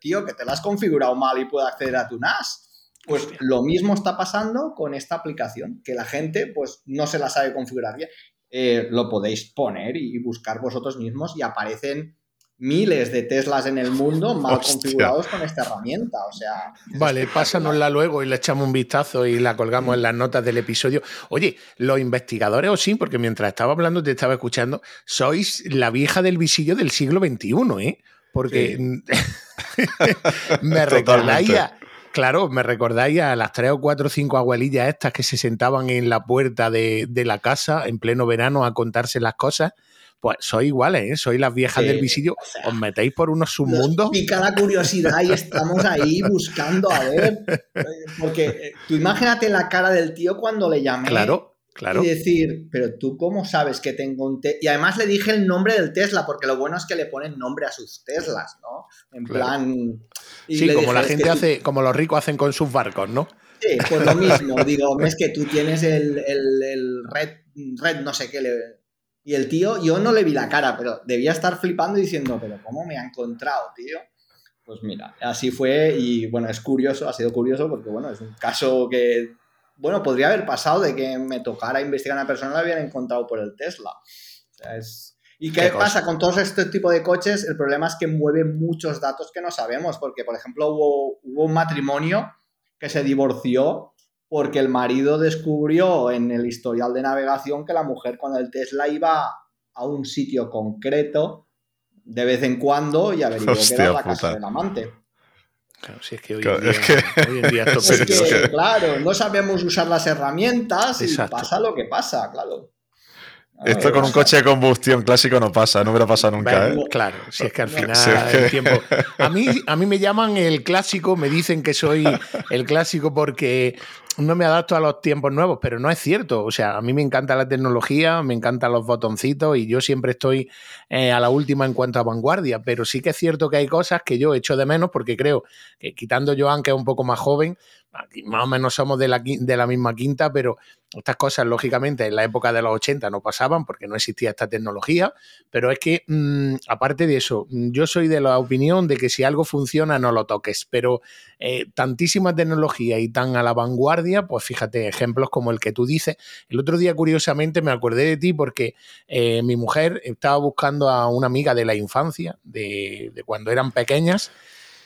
S3: tío, que te la has configurado mal y puede acceder a tu NAS. Pues lo mismo está pasando con esta aplicación, que la gente pues no se la sabe configurar bien. Eh, lo podéis poner y buscar vosotros mismos y aparecen miles de Teslas en el mundo mal configurados con esta herramienta. O sea.
S1: Vale, pásanosla luego y le echamos un vistazo y la colgamos en las notas del episodio. Oye, los investigadores, o sí, porque mientras estaba hablando, te estaba escuchando, sois la vieja del visillo del siglo XXI, ¿eh? Porque me recordáis Claro, me recordáis a las tres o cuatro o cinco abuelillas estas que se sentaban en la puerta de, de la casa en pleno verano a contarse las cosas pues sois iguales, ¿eh? sois las viejas del visillo, os metéis por unos submundos.
S3: Pica la curiosidad y estamos ahí buscando a ver. Porque eh, tú imagínate la cara del tío cuando le llamé.
S1: Claro, claro.
S3: Y decir, pero tú cómo sabes que tengo un Tesla. Y además le dije el nombre del Tesla, porque lo bueno es que le ponen nombre a sus Teslas, ¿no? En plan.
S1: sí, como la gente hace, como los ricos hacen con sus barcos, ¿no?
S3: Sí, pues lo mismo. Digo, es que tú tienes el, el, el red, red, no sé qué, le, y el tío, yo no le vi la cara, pero debía estar flipando diciendo, pero ¿cómo me ha encontrado, tío? Pues mira, así fue y bueno, es curioso, ha sido curioso porque bueno, es un caso que, bueno, podría haber pasado de que me tocara investigar a una persona y la habían encontrado por el Tesla. ¿Y qué, pasa con todos este tipo de coches? El problema es que mueve muchos datos que no sabemos, porque por ejemplo hubo, hubo un matrimonio que se divorció porque el marido descubrió en el historial de navegación que la mujer con el Tesla iba a un sitio concreto de vez en cuando y averiguó que era la casa del amante.
S1: Claro, si es que hoy en día, hoy en día esto
S3: es que, claro, no sabemos usar las herramientas y pasa lo que pasa, claro.
S2: Esto con un coche de combustión clásico no pasa, no hubiera pasado nunca. ¿eh?
S1: Claro, si es que al final el tiempo. A mí, a mí me llaman el clásico, me dicen que soy el clásico porque no me adapto a los tiempos nuevos, pero no es cierto. O sea, a mí me encanta la tecnología, me encantan los botoncitos y yo siempre estoy eh, a la última en cuanto a vanguardia, pero sí que es cierto que hay cosas que yo echo de menos porque creo que quitando Joan, que es un poco más joven, más o menos somos de la, de la misma quinta, pero estas cosas, lógicamente, en la época de los 80 no pasaban porque no existía esta tecnología, pero es que, mm, aparte de eso, yo soy de la opinión de que si algo funciona, no lo toques, pero eh, tantísima tecnología y tan a la vanguardia, pues fíjate, ejemplos como el que tú dices. El otro día, curiosamente, me acordé de ti porque eh, mi mujer estaba buscando a una amiga de la infancia, de cuando eran pequeñas,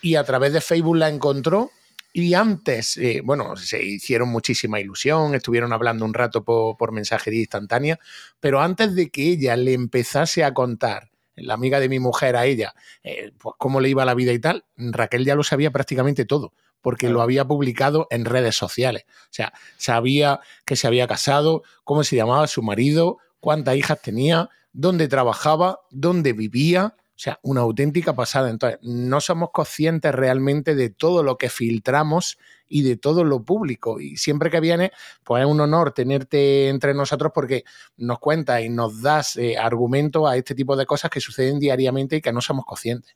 S1: y a través de Facebook la encontró y antes, eh, bueno, se hicieron muchísima ilusión, estuvieron hablando un rato por, mensajería instantánea, pero antes de que ella le empezase a contar, la amiga de mi mujer a ella, eh, pues cómo le iba la vida y tal, Raquel ya lo sabía prácticamente todo, porque lo había publicado en redes sociales. O sea, sabía que se había casado, cómo se llamaba su marido, cuántas hijas tenía, dónde trabajaba, dónde vivía, o sea, una auténtica pasada. Entonces, no somos conscientes realmente de todo lo que filtramos y de todo lo público. Y siempre que viene, pues es un honor tenerte entre nosotros porque nos cuentas y nos das eh, argumento a este tipo de cosas que suceden diariamente y que no somos conscientes.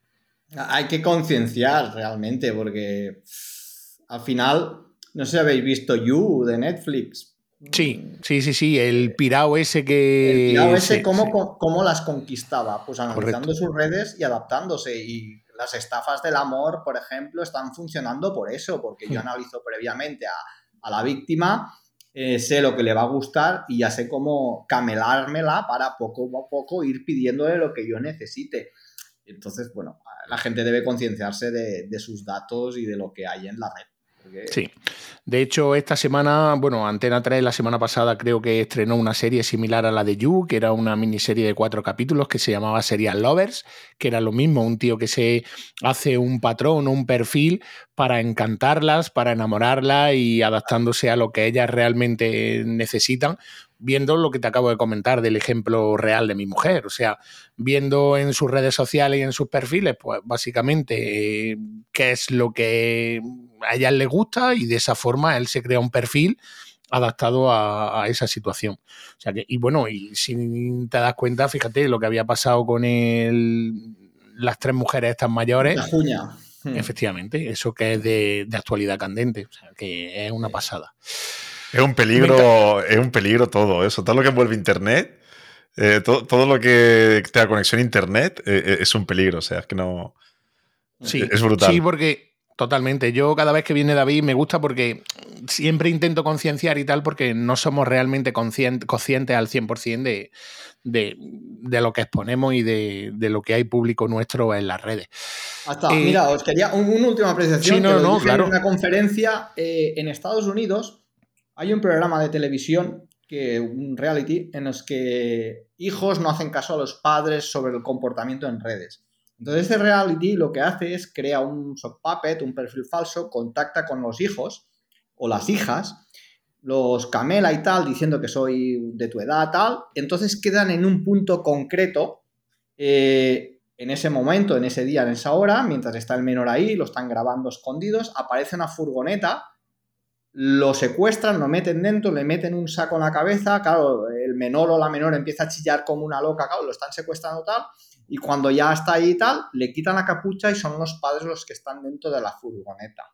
S3: Hay que concienciar realmente porque al final, no sé si habéis visto You de Netflix,
S1: Sí, sí, sí, sí, el pirao ese que...
S3: El pirao ese, ¿cómo, las conquistaba? Pues analizando sus redes y adaptándose. Y las estafas del amor, por ejemplo, están funcionando por eso, porque yo hmm. analizo previamente a, la víctima, eh, sé lo que le va a gustar y ya sé cómo camelármela para poco a poco ir pidiéndole lo que yo necesite. Entonces, bueno, la gente debe concienciarse de sus datos y de lo que hay en la red.
S1: Sí. De hecho, esta semana, bueno, Antena 3 la semana pasada creo que estrenó una serie similar a la de You, que era una miniserie de cuatro capítulos que se llamaba Serial Lovers, que era lo mismo, un tío que se hace un patrón o un perfil para encantarlas, para enamorarlas y adaptándose a lo que ellas realmente necesitan, viendo lo que te acabo de comentar del ejemplo real de mi mujer, o sea, viendo en sus redes sociales y en sus perfiles, pues básicamente eh, qué es lo que a ella le gusta y de esa forma él se crea un perfil adaptado a, esa situación. O sea que, y bueno, y si te das cuenta, fíjate lo que había pasado con el, las tres mujeres estas mayores.
S3: La juña.
S1: Efectivamente, eso que es de, de actualidad candente, o sea, que es una pasada.
S2: Es un peligro, es un peligro todo eso. Todo lo que envuelve Internet, eh, todo, lo que te da conexión a Internet eh, eh, es un peligro. O sea, es que no.
S1: Sí, es brutal. Sí, porque totalmente. Yo cada vez que viene David me gusta porque siempre intento concienciar y tal porque no somos realmente conscientes al 100% de, de, de, lo que exponemos y de, de, lo que hay público nuestro en las redes.
S3: Hasta, eh, mira, os quería una última apreciación.
S1: Sí, no, no, claro.
S3: En una conferencia eh, en Estados Unidos hay un programa de televisión que un reality en los que hijos no hacen caso a los padres sobre el comportamiento en redes. Entonces este reality lo que hace es crea un sock puppet, un perfil falso, contacta con los hijos o las hijas, los camela y tal, diciendo que soy de tu edad, tal. Entonces quedan en un punto concreto, eh, en ese momento, en ese día, en esa hora, mientras está el menor ahí, lo están grabando escondidos, aparece una furgoneta, lo secuestran, lo meten dentro, le meten un saco en la cabeza, claro, el menor o la menor empieza a chillar como una loca, claro, lo están secuestrando tal, y cuando ya está ahí y tal, le quitan la capucha y son los padres los que están dentro de la furgoneta.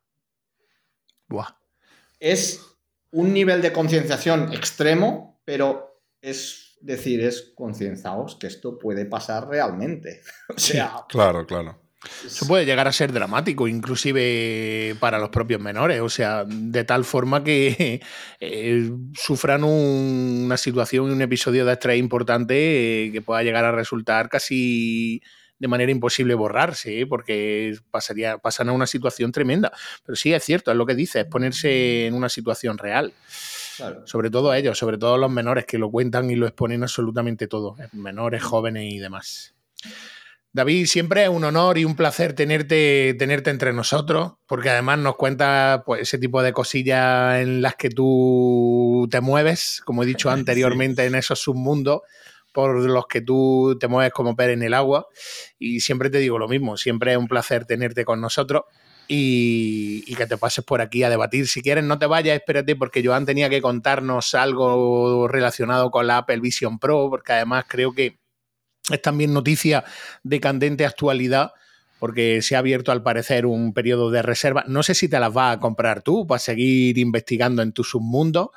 S1: Buah.
S3: Es un nivel de concienciación extremo, pero es decir, es concienciaos que esto puede pasar realmente. O sea,
S2: claro, claro.
S1: Eso puede llegar a ser dramático, inclusive para los propios menores, o sea, de tal forma que eh, sufran un, una situación, un episodio de estrés importante eh, que pueda llegar a resultar casi de manera imposible borrarse, ¿eh? porque pasaría, pasan a una situación tremenda. Pero sí, es cierto, es lo que dice, es ponerse en una situación real. Claro. Sobre todo ellos, sobre todo los menores que lo cuentan y lo exponen absolutamente todo, menores, jóvenes y demás. David, siempre es un honor y un placer tenerte, tenerte entre nosotros, porque además nos cuentas pues, ese tipo de cosillas en las que tú te mueves, como he dicho anteriormente, sí. en esos submundos por los que tú te mueves como pez en el agua. Y siempre te digo lo mismo, siempre es un placer tenerte con nosotros. Y, y, que te pases por aquí a debatir. Si quieres, no te vayas, espérate, porque Joan tenía que contarnos algo relacionado con la Apple Vision Pro, porque además creo que es también noticia de candente actualidad porque se ha abierto al parecer un periodo de reserva. No sé si te las vas a comprar tú para seguir investigando en tu submundo,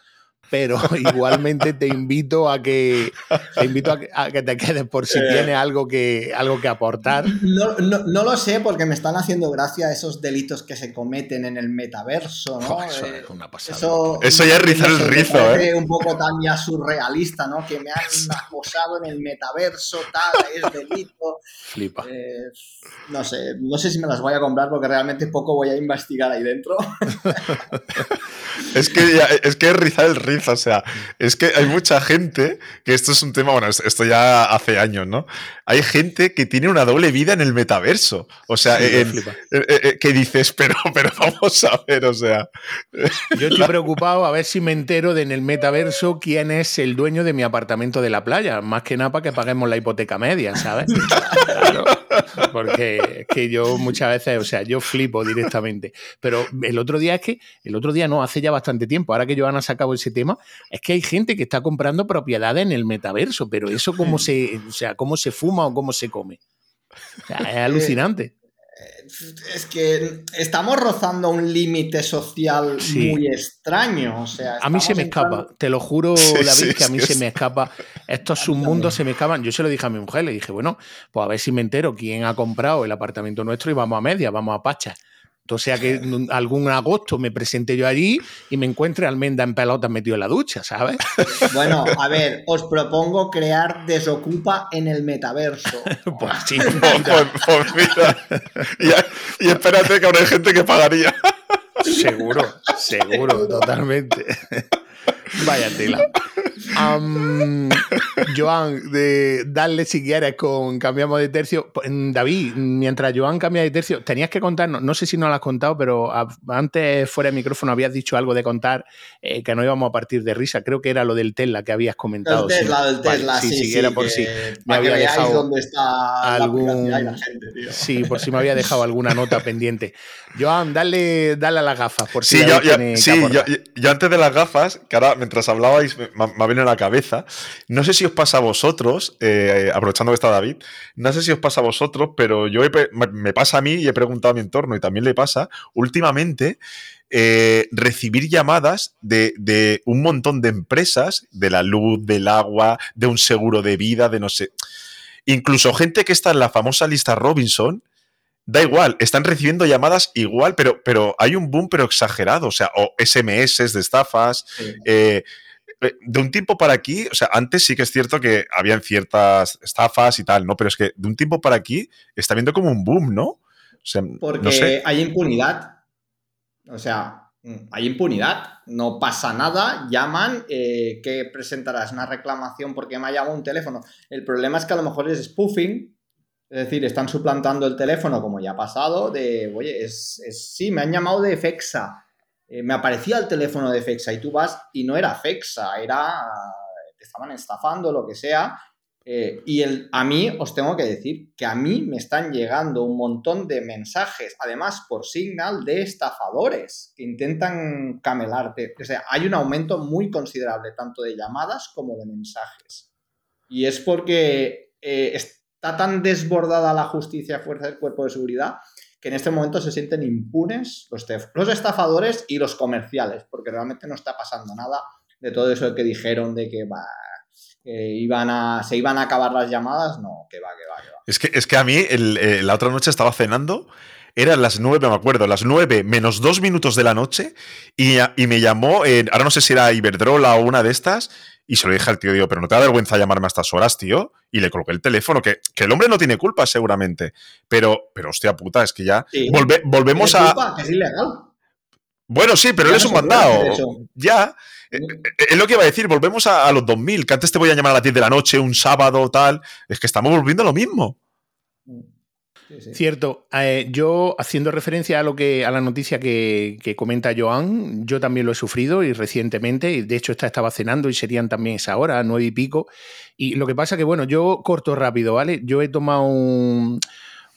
S1: pero igualmente te invito a que te invito a que, a que te quedes por si eh, tienes algo que, algo que aportar.
S3: No, no, no, lo sé porque me están haciendo gracia esos delitos que se cometen en el metaverso, ¿no?
S1: Oh, eso eh, es una pasada.
S3: Eso,
S2: eso ya es rizar el rizo, ¿eh?
S3: un poco tan ya surrealista, ¿no? Que me han acosado en el metaverso, tal, es delito.
S1: Flipa.
S3: Eh, no sé, no sé si me las voy a comprar porque realmente poco voy a investigar ahí dentro.
S2: es que ya, es que es rizar el rizo o sea, es que hay mucha gente, que esto es un tema, bueno, esto ya hace años, ¿no? Hay gente que tiene una doble vida en el metaverso. O sea, sí, en, en, en, que dices, pero, pero vamos a ver, o sea.
S1: Yo estoy preocupado a ver si me entero de en el metaverso quién es el dueño de mi apartamento de la playa. Más que nada para que paguemos la hipoteca media, ¿sabes? Claro. Porque es que yo muchas veces, o sea, yo flipo directamente. Pero el otro día es que, el otro día no, hace ya bastante tiempo, ahora que Joan ha sacado ese tema, es que hay gente que está comprando propiedades en el metaverso, pero eso cómo se, o sea, cómo se fuma o cómo se come. O sea, es alucinante.
S3: Es que estamos rozando un límite social sí. muy extraño. O sea,
S1: a mí se me entrando... escapa, te lo juro, David, sí, sí, que a mí se me escapa. Estos submundos se me escapan. Yo se lo dije a mi mujer, le dije, bueno, pues a ver si me entero quién ha comprado el apartamento nuestro y vamos a media, vamos a Pacha. O sea que algún agosto me presente yo allí y me encuentre almenda en pelotas metido en la ducha, ¿sabes?
S3: Bueno, a ver, os propongo crear Desocupa en el metaverso.
S1: pues sí,
S2: mira. Pues, pues mira. Y, y, espérate que habrá gente que pagaría.
S1: Seguro, seguro, totalmente. Vaya tela. Um, Joan, de darle si quieres con cambiamos de tercio. David, mientras Joan cambia de tercio, tenías que contarnos, no sé si no lo has contado, pero antes fuera de micrófono habías dicho algo de contar eh, que no íbamos a partir de risa. Creo que era lo del Tesla que habías comentado.
S3: El Tesla, sí. del Tesla, vale, sí, sí, sí, era
S1: por si me había dejado
S3: dónde está
S1: algún...
S3: la, la gente, tío.
S1: Sí, por si me había dejado alguna nota pendiente. Joan, dale, dale a las gafas, por si
S2: sí, yo, yo, sí yo, yo, antes de las gafas, que ahora mientras hablabais me, me a la cabeza, no sé si os pasa a vosotros, eh, aprovechando que está David, no sé si os pasa a vosotros, pero yo he, me pasa a mí y he preguntado a mi entorno y también le pasa, últimamente eh, recibir llamadas de, de, un montón de empresas, de la luz, del agua, de un seguro de vida, de no sé. Incluso gente que está en la famosa lista Robinson, da igual, están recibiendo llamadas igual, pero, pero hay un boom pero exagerado, o sea, o SMS de estafas. Eh, de un tiempo para aquí, o sea, antes sí que es cierto que habían ciertas estafas y tal, ¿no? Pero es que de un tiempo para aquí está viendo como un boom, ¿no? O
S3: sea, Porque hay impunidad. O sea, hay impunidad, no pasa nada, llaman, eh, que presentarás una reclamación porque me ha llamado un teléfono. El problema es que a lo mejor es spoofing, es decir, están suplantando el teléfono, como ya ha pasado, de, oye, es, sí, me han llamado de FEXA. Eh, me aparecía el teléfono de FEXA y tú vas y no era FEXA, era, te estaban estafando, lo que sea. Eh, y el, a mí os tengo que decir que a mí me están llegando un montón de mensajes, además por Signal, de estafadores que intentan camelarte. O sea, hay un aumento muy considerable tanto de llamadas como de mensajes. Y es porque eh, está tan desbordada la justicia fuerza del cuerpo de seguridad que en este momento se sienten impunes los, los estafadores y los comerciales, porque realmente no está pasando nada de todo eso que dijeron de que iban a, se iban a acabar las llamadas, no, que va, que va, que va.
S2: Es que, es que a mí eh, la otra noche estaba cenando eran las nueve, me acuerdo, las nueve menos dos minutos de la noche y, me llamó, ahora no sé si era Iberdrola o una de estas, y se lo dije al tío, digo, pero no te da vergüenza llamarme a estas horas, tío. Y le coloqué el teléfono, que, el hombre no tiene culpa seguramente. Pero, pero hostia puta, es que ya volvemos a... Culpa, es ilegal. Bueno, sí, pero él es un mandado. Ya. Eh, eh, es lo que iba a decir, volvemos a, los 2000, que antes te voy a llamar a las 10 de la noche, un sábado, tal. Es que estamos volviendo a lo mismo.
S1: Cierto. Eh, yo, haciendo referencia a lo que, a la noticia que, comenta Joan, yo también lo he sufrido y recientemente, y de hecho esta estaba cenando y serían también esa hora, nueve y pico. Y lo que pasa que, bueno, yo corto rápido, ¿vale? Yo he tomado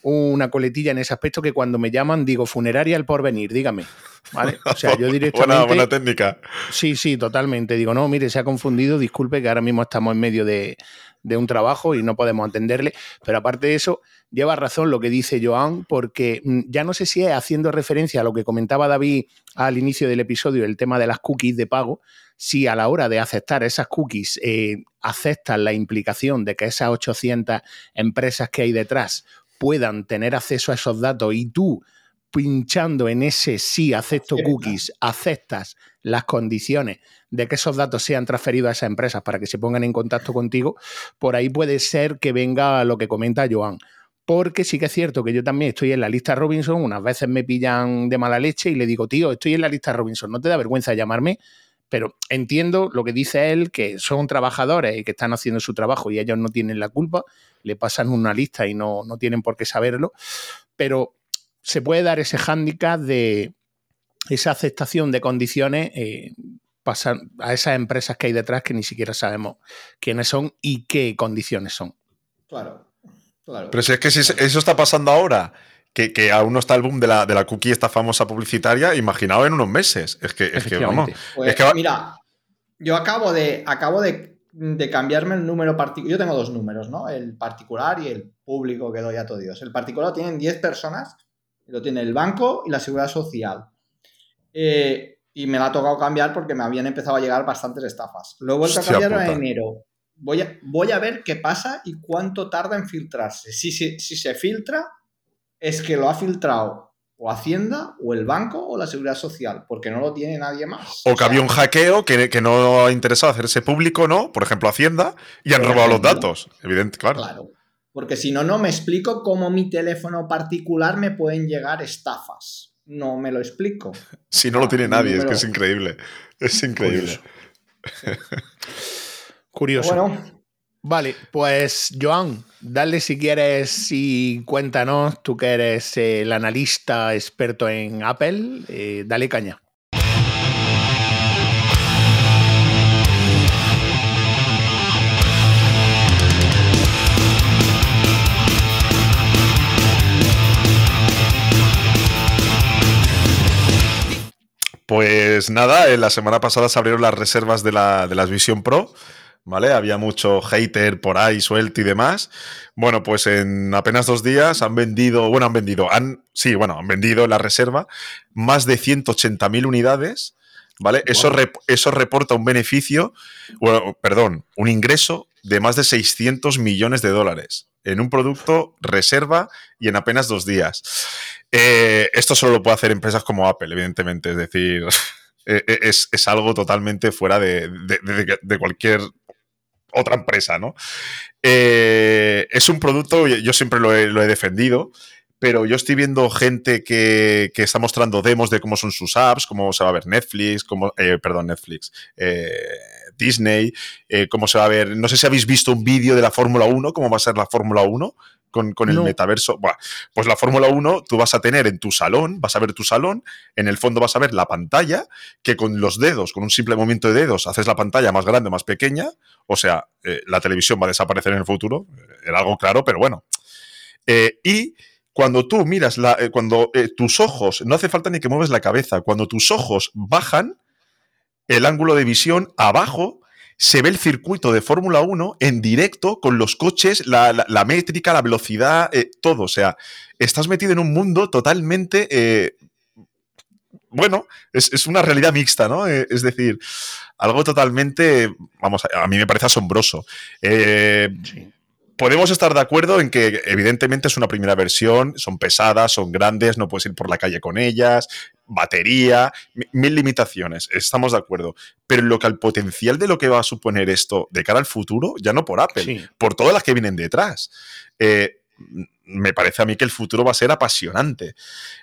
S1: una coletilla en ese aspecto que cuando me llaman digo funeraria el porvenir, dígame. ¿Vale? O sea, yo directamente.
S2: buena, buena técnica.
S1: Sí, sí, totalmente. Digo, no, mire, se ha confundido, disculpe que ahora mismo estamos en medio de, de un trabajo y no podemos atenderle. Pero aparte de eso, lleva razón lo que dice Joan, porque mm, ya no sé si es haciendo referencia a lo que comentaba David al inicio del episodio, el tema de las cookies de pago, si a la hora de aceptar esas cookies eh, aceptan la implicación de que esas 800 empresas que hay detrás puedan tener acceso a esos datos y tú pinchando en ese sí acepto cookies, aceptas las condiciones de que esos datos sean transferidos a esas empresas para que se pongan en contacto contigo, por ahí puede ser que venga lo que comenta Joan. Porque sí que es cierto que yo también estoy en la lista Robinson, unas veces me pillan de mala leche y le digo, tío, estoy en la lista Robinson, ¿no te da vergüenza llamarme? Pero entiendo lo que dice él, que son trabajadores y que están haciendo su trabajo y ellos no tienen la culpa, le pasan una lista y no, no tienen por qué saberlo, pero se puede dar ese hándicap de esa aceptación de condiciones eh, pasar a esas empresas que hay detrás que ni siquiera sabemos quiénes son y qué condiciones son.
S3: Claro, claro.
S2: Pero si es que si eso está pasando ahora, que, aún no está el boom de la, de la cookie, esta famosa publicitaria, imaginado en unos meses. Es que, es que vamos.
S3: Pues, mira, yo acabo de, acabo de, de cambiarme el número particular. Yo tengo dos números, ¿no? El particular y el público que doy a todo Dios. El particular tienen 10 personas, lo tiene el banco y la seguridad social. Eh, y me la ha tocado cambiar porque me habían empezado a llegar bastantes estafas. Luego he vuelto a cambiar en enero. Voy a, voy a ver qué pasa y cuánto tarda en filtrarse. Si, si, si se filtra, es que lo ha filtrado o Hacienda, o el banco, o la Seguridad Social, porque no lo tiene nadie más.
S2: O que había un hackeo que, que, no ha interesado hacerse público, ¿no? Por ejemplo, Hacienda, y han robado los datos. Evidente, claro. Claro.
S3: Porque si no, no me explico cómo mi teléfono particular me pueden llegar estafas no me lo explico.
S2: Si no lo tiene nadie, es que es increíble. Es increíble.
S1: Curioso. Bueno. Vale, pues Joan, dale si quieres y cuéntanos, tú que eres el analista experto en Apple, eh, dale caña.
S2: Pues nada, eh, la semana pasada se abrieron las reservas de, la, de las Vision Pro. ¿Vale? Había mucho hater por ahí suelto y demás. Bueno, pues en apenas dos días han vendido, bueno, han vendido, han, sí, bueno, han vendido la reserva más de 180.000 unidades, ¿vale? Eso, eso reporta un beneficio, bueno, perdón, un ingreso de más de 600 millones de dólares. En un producto, reserva y en apenas dos días. Eh, esto solo lo puede hacer empresas como Apple, evidentemente. Es decir, e, e, es, algo totalmente fuera de, cualquier otra empresa, ¿no? Eh, es un producto, yo siempre lo he, defendido, pero yo estoy viendo gente que, está mostrando demos de cómo son sus apps, cómo se va a ver Netflix, cómo, eh, perdón, Netflix, Disney, cómo se va a ver, no sé si habéis visto un vídeo de la Fórmula 1, cómo va a ser la Fórmula 1, con, el metaverso. pues la Fórmula 1 tú vas a tener en tu salón, vas a ver tu salón, en el fondo vas a ver la pantalla, que con los dedos, con un simple movimiento de dedos, haces la pantalla más grande o más pequeña. O sea, eh, la televisión va a desaparecer en el futuro, era algo claro, pero bueno. Eh, y cuando tú miras, la, eh, cuando tus ojos, no hace falta ni que mueves la cabeza, cuando tus ojos bajan, el ángulo de visión abajo se ve el circuito de Fórmula 1 en directo con los coches, la, métrica, la velocidad, eh, todo. O sea, estás metido en un mundo totalmente... Eh, bueno, es, una realidad mixta, ¿no? Eh, es decir, algo totalmente, vamos, a, mí me parece asombroso. Sí podemos estar de acuerdo en que evidentemente es una primera versión, son pesadas, son grandes, no puedes ir por la calle con ellas, batería, mil limitaciones, estamos de acuerdo. Pero lo que al potencial de lo que va a suponer esto de cara al futuro, ya no por Apple, por todas las que vienen detrás. Eh, me parece a mí que el futuro va a ser apasionante.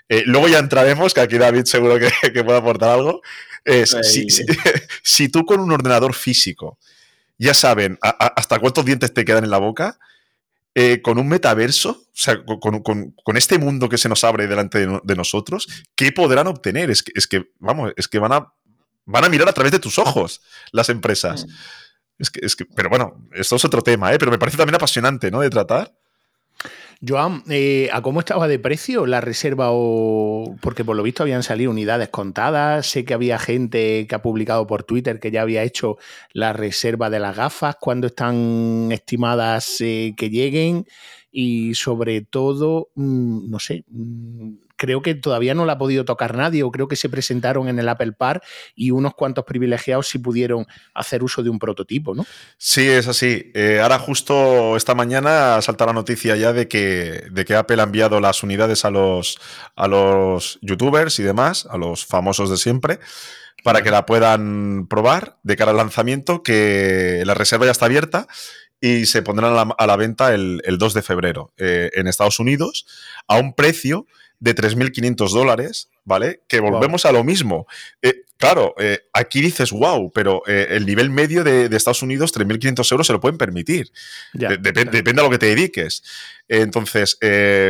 S2: Eh, luego ya entraremos, que aquí David seguro que, puede aportar algo. si, tú con un ordenador físico ya saben hasta cuántos dientes te quedan en la boca, eh, con un metaverso, o sea, con, este mundo que se nos abre delante de, nosotros, ¿qué podrán obtener? Es que, es que, vamos, es que van a, van a mirar a través de tus ojos las empresas. Mm. Es que, es que, pero bueno, esto es otro tema, ¿eh? pero me parece también apasionante, ¿no? De tratar.
S1: Joan, eh, ¿a cómo estaba de precio la reserva? Porque por lo visto habían salido unidades contadas. Sé que había gente que ha publicado por Twitter que ya había hecho la reserva de las gafas. ¿Cuándo están estimadas eh, que lleguen? Y sobre todo, mm, no sé, mm, creo que todavía no la ha podido tocar nadie o creo que se presentaron en el Apple Park y unos cuantos privilegiados sí pudieron hacer uso de un prototipo, ¿no?
S2: Sí, es así. Eh, ahora justo esta mañana salta la noticia ya de que, de que Apple ha enviado las unidades a los, a los youtubers y demás, a los famosos de siempre para que la puedan probar de cara al lanzamiento, que la reserva ya está abierta y se pondrán a la, venta el, 2 de febrero eh, en Estados Unidos a un precio de 3.500 dólares, ¿vale? Que volvemos a lo mismo. Eh, claro, eh, aquí dices, wow, pero eh, el nivel medio de, Estados Unidos, 3.500 euros, se lo pueden permitir. Depende de lo que te dediques. Entonces,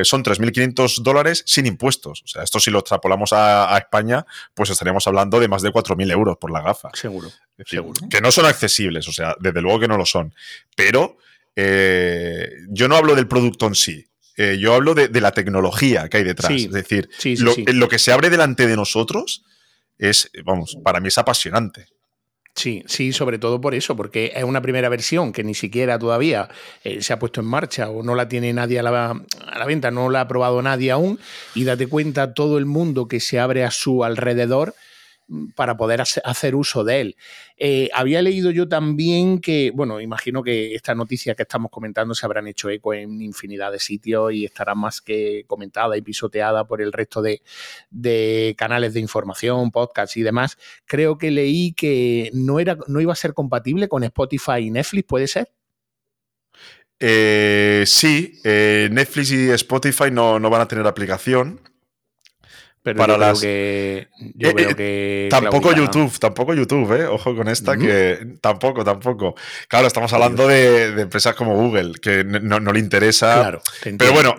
S2: son 3.500 dólares sin impuestos. O sea, esto si lo extrapolamos a, España, pues estaríamos hablando de más de 4.000 euros por la gafa.
S1: Seguro, seguro.
S2: Que no son accesibles, o sea, desde luego que no lo son. Pero yo no hablo del producto en sí. Eh, yo hablo de, la tecnología que hay detrás. es decir, lo, que se abre delante de nosotros es, vamos, para mí es apasionante.
S1: Sí, sí, sobre todo por eso, porque es una primera versión que ni siquiera todavía eh, se ha puesto en marcha o no la tiene nadie a la, a la, venta, no la ha probado nadie aún, y date cuenta todo el mundo que se abre a su alrededor para poder hacer uso de él. Eh, había leído yo también que, bueno, imagino que esta noticia que estamos comentando se habrán hecho eco en infinidad de sitios y estará más que comentada y pisoteada por el resto de, canales de información, podcasts y demás. Creo que leí que no, era, no iba a ser compatible con Spotify y Netflix, ¿puede ser?
S2: Eh, sí, eh, Netflix y Spotify no, no, van a tener aplicación
S1: para las... que, yo eh, que
S2: tampoco YouTube, tampoco YouTube, ¿eh? Ojo con esta, que tampoco, tampoco. Claro, estamos hablando de, empresas como Google, que no, le interesa. Claro, pero bueno,